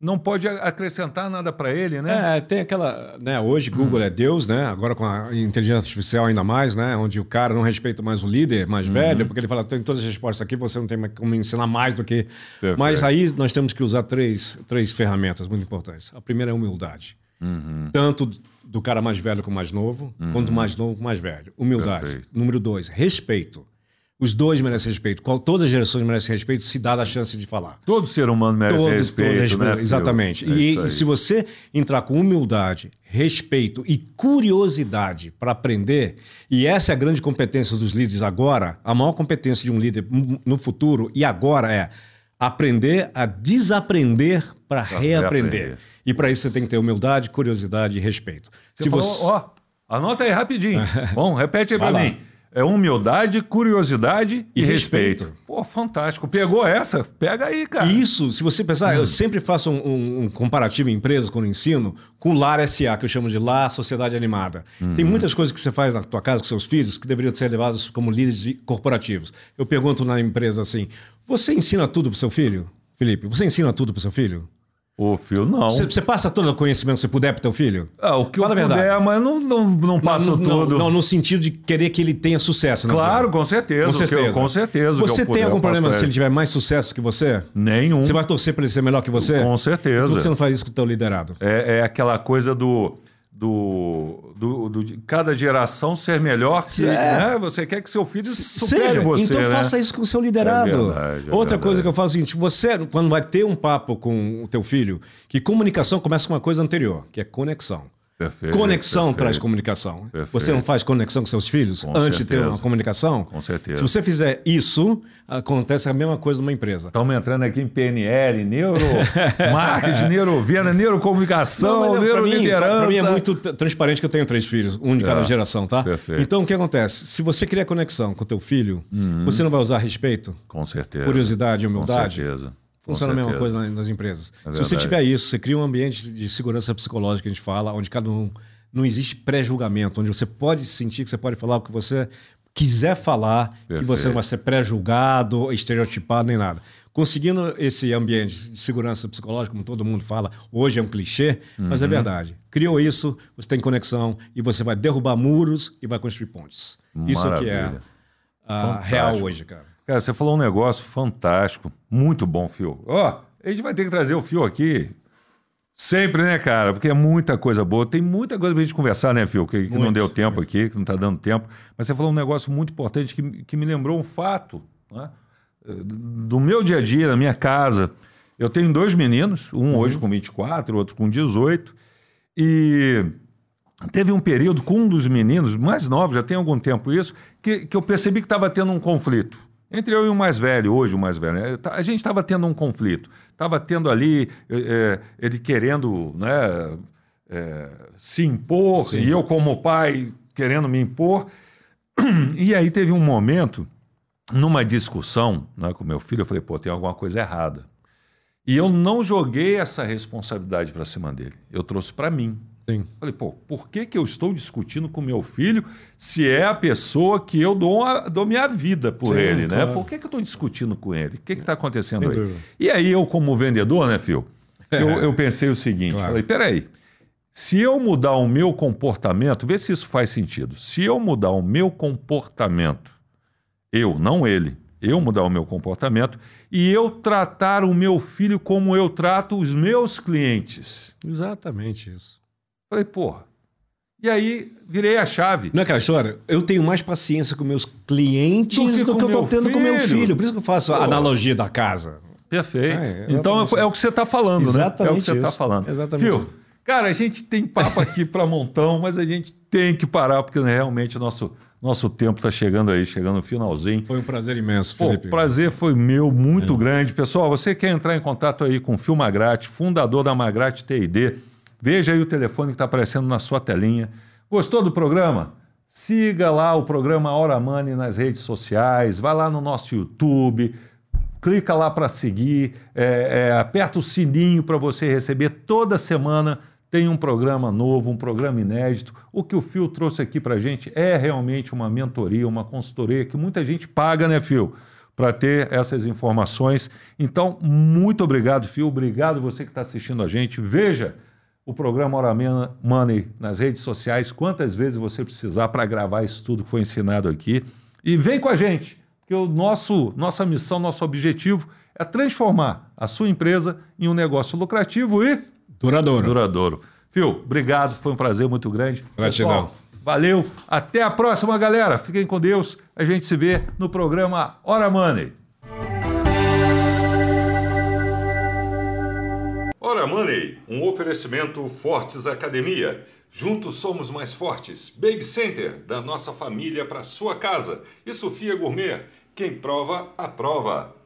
não pode acrescentar nada para ele, né? É, tem aquela, né, hoje Google é Deus, né? Agora com a inteligência artificial ainda mais, né, onde o cara não respeita mais o líder mais uhum. velho, porque ele fala, tem todas as respostas aqui, você não tem como ensinar mais do que. Perfeito. Mas aí nós temos que usar três, três ferramentas muito importantes. A primeira é a humildade. Uhum. Tanto do cara mais velho com mais novo, uhum. quanto mais novo com mais velho. Humildade. Perfeito. Número dois, respeito. Os dois merecem respeito. Todas as gerações merecem respeito se dá a chance de falar. Todo ser humano merece todo, respeito, todo respeito, né? Exatamente. É e se você entrar com humildade, respeito e curiosidade para aprender, e essa é a grande competência dos líderes agora, a maior competência de um líder no futuro e agora é aprender a desaprender para reaprender. reaprender. E para isso você tem que ter humildade, curiosidade e respeito. Você se falou, você... ó, anota aí rapidinho. Bom, repete aí para mim. É humildade, curiosidade e, e respeito. respeito. Pô, fantástico. Pegou essa? Pega aí, cara. Isso, se você pensar, hum. eu sempre faço um, um, um, comparativo em empresas quando ensino com o Lar SA, que eu chamo de Lar Sociedade Animada. Hum. Tem muitas coisas que você faz na tua casa com seus filhos que deveriam ser levadas como líderes corporativos. Eu pergunto na empresa assim: você ensina tudo pro seu filho? Felipe, você ensina tudo pro seu filho? O filho, não. Você passa todo o conhecimento que você puder pro teu filho? Ah, o que Fala eu puder, mas não, não, não passo não, tudo. Não, no sentido de querer que ele tenha sucesso. Né, claro, com certeza. Com certeza. Eu, com certeza. Você tem algum problema se ele tiver mais sucesso que você? Nenhum. Você vai torcer para ele ser melhor que você? Com certeza. Por que você não faz isso com o teu liderado? É, é aquela coisa do do, do, do, de cada geração ser melhor que é. né? você quer que seu filho supere Seja, você. Então né? faça isso com o seu liderado. É verdade, é Outra verdade. coisa que eu falo é o seguinte: você, quando vai ter um papo com o teu filho, que comunicação começa com uma coisa anterior, que é conexão. Perfeito, conexão perfeito, traz comunicação. Perfeito. Você não faz conexão com seus filhos com antes certeza. de ter uma comunicação? Com certeza. Se você fizer isso, acontece a mesma coisa numa empresa. Estamos entrando aqui em PNL, neuro, marketing, neurovenda, neurocomunicação, neuroliderança. Para mim é muito transparente que eu tenho três filhos, um de cada é, geração, tá? Perfeito. Então o que acontece? Se você criar conexão com o teu filho, uhum. você não vai usar respeito? Com certeza. Curiosidade e humildade? Com certeza. Funciona a mesma coisa nas empresas. É Se você tiver isso, você cria um ambiente de segurança psicológica a gente fala, onde cada um não existe pré-julgamento, onde você pode sentir que você pode falar o que você quiser falar, Perfeito. que você não vai ser pré-julgado, estereotipado nem nada. Conseguindo esse ambiente de segurança psicológica, como todo mundo fala, hoje é um clichê, uhum. mas é uhum. verdade. Criou isso, você tem conexão e você vai derrubar muros e vai construir pontes. Maravilha. Isso que é a real hoje, cara. Cara, você falou um negócio fantástico, muito bom, Fio. Ó, oh, a gente vai ter que trazer o Fio aqui sempre, né, cara? Porque é muita coisa boa. Tem muita coisa pra gente conversar, né, Fio? Que, que não deu tempo aqui, que não tá dando tempo. Mas você falou um negócio muito importante que, que me lembrou um fato, né? Do meu dia a dia, na minha casa. Eu tenho dois meninos, um uhum. hoje com 24, outro com 18. E teve um período com um dos meninos, mais novo, já tem algum tempo isso, que, que eu percebi que estava tendo um conflito. Entre eu e o mais velho, hoje o mais velho, né? a gente estava tendo um conflito. Estava tendo ali é, ele querendo né, é, se impor, Sim. e eu, como pai, querendo me impor. E aí teve um momento, numa discussão né, com meu filho, eu falei, pô, tem alguma coisa errada. E eu não joguei essa responsabilidade para cima dele. Eu trouxe para mim. Sim. Falei, pô, por que, que eu estou discutindo com meu filho se é a pessoa que eu dou, a, dou minha vida por Sim, ele, né? claro. né? Por que, que eu estou discutindo com ele? O que está acontecendo Sem aí? Dúvida. E aí eu, como vendedor, né, Fio? Eu, eu pensei o seguinte, claro. falei, peraí, se eu mudar o meu comportamento, vê se isso faz sentido. Se eu mudar o meu comportamento, eu, não ele, eu mudar o meu comportamento e eu tratar o meu filho como eu trato os meus clientes. Exatamente isso. Falei, porra. E aí virei a chave. Não é aquela história? Eu tenho mais paciência com meus clientes do que, do que eu estou tendo filho. com meu filho. Por isso que eu faço a analogia da casa. Perfeito. É, então é, é, o que você está falando, exatamente né? É o que você está falando. Exatamente. Fio, cara, a gente tem papo aqui para montão, mas a gente tem que parar, porque realmente o nosso, nosso tempo está chegando aí, chegando no finalzinho. Foi um prazer imenso, Felipe. O prazer foi meu, muito é. grande. Pessoal, você quer entrar em contato aí com o Fio Magrate, fundador da Magrate TID, Veja aí o telefone que está aparecendo na sua telinha. Gostou do programa? Siga lá o programa Hora Money nas redes sociais, vai lá no nosso YouTube, clica lá para seguir, é, é, aperta o sininho para você receber toda semana. Tem um programa novo, um programa inédito. O que o Fio trouxe aqui para a gente é realmente uma mentoria, uma consultoria que muita gente paga, né, Fio? Para ter essas informações. Então, muito obrigado, Fio. Obrigado você que está assistindo a gente. Veja o programa Hora Money nas redes sociais, quantas vezes você precisar para gravar isso tudo que foi ensinado aqui. E vem com a gente, porque o nosso, nossa missão, nosso objetivo é transformar a sua empresa em um negócio lucrativo e duradouro. Duradouro. Fio, obrigado, foi um prazer muito grande. Gratidão. Pessoal, Valeu, até a próxima, galera. Fiquem com Deus. A gente se vê no programa Hora Money. Hora Money, um oferecimento Fortes Academia. Juntos somos mais fortes. Baby Center, da nossa família para sua casa. E Sofia Gourmet, quem prova, aprova.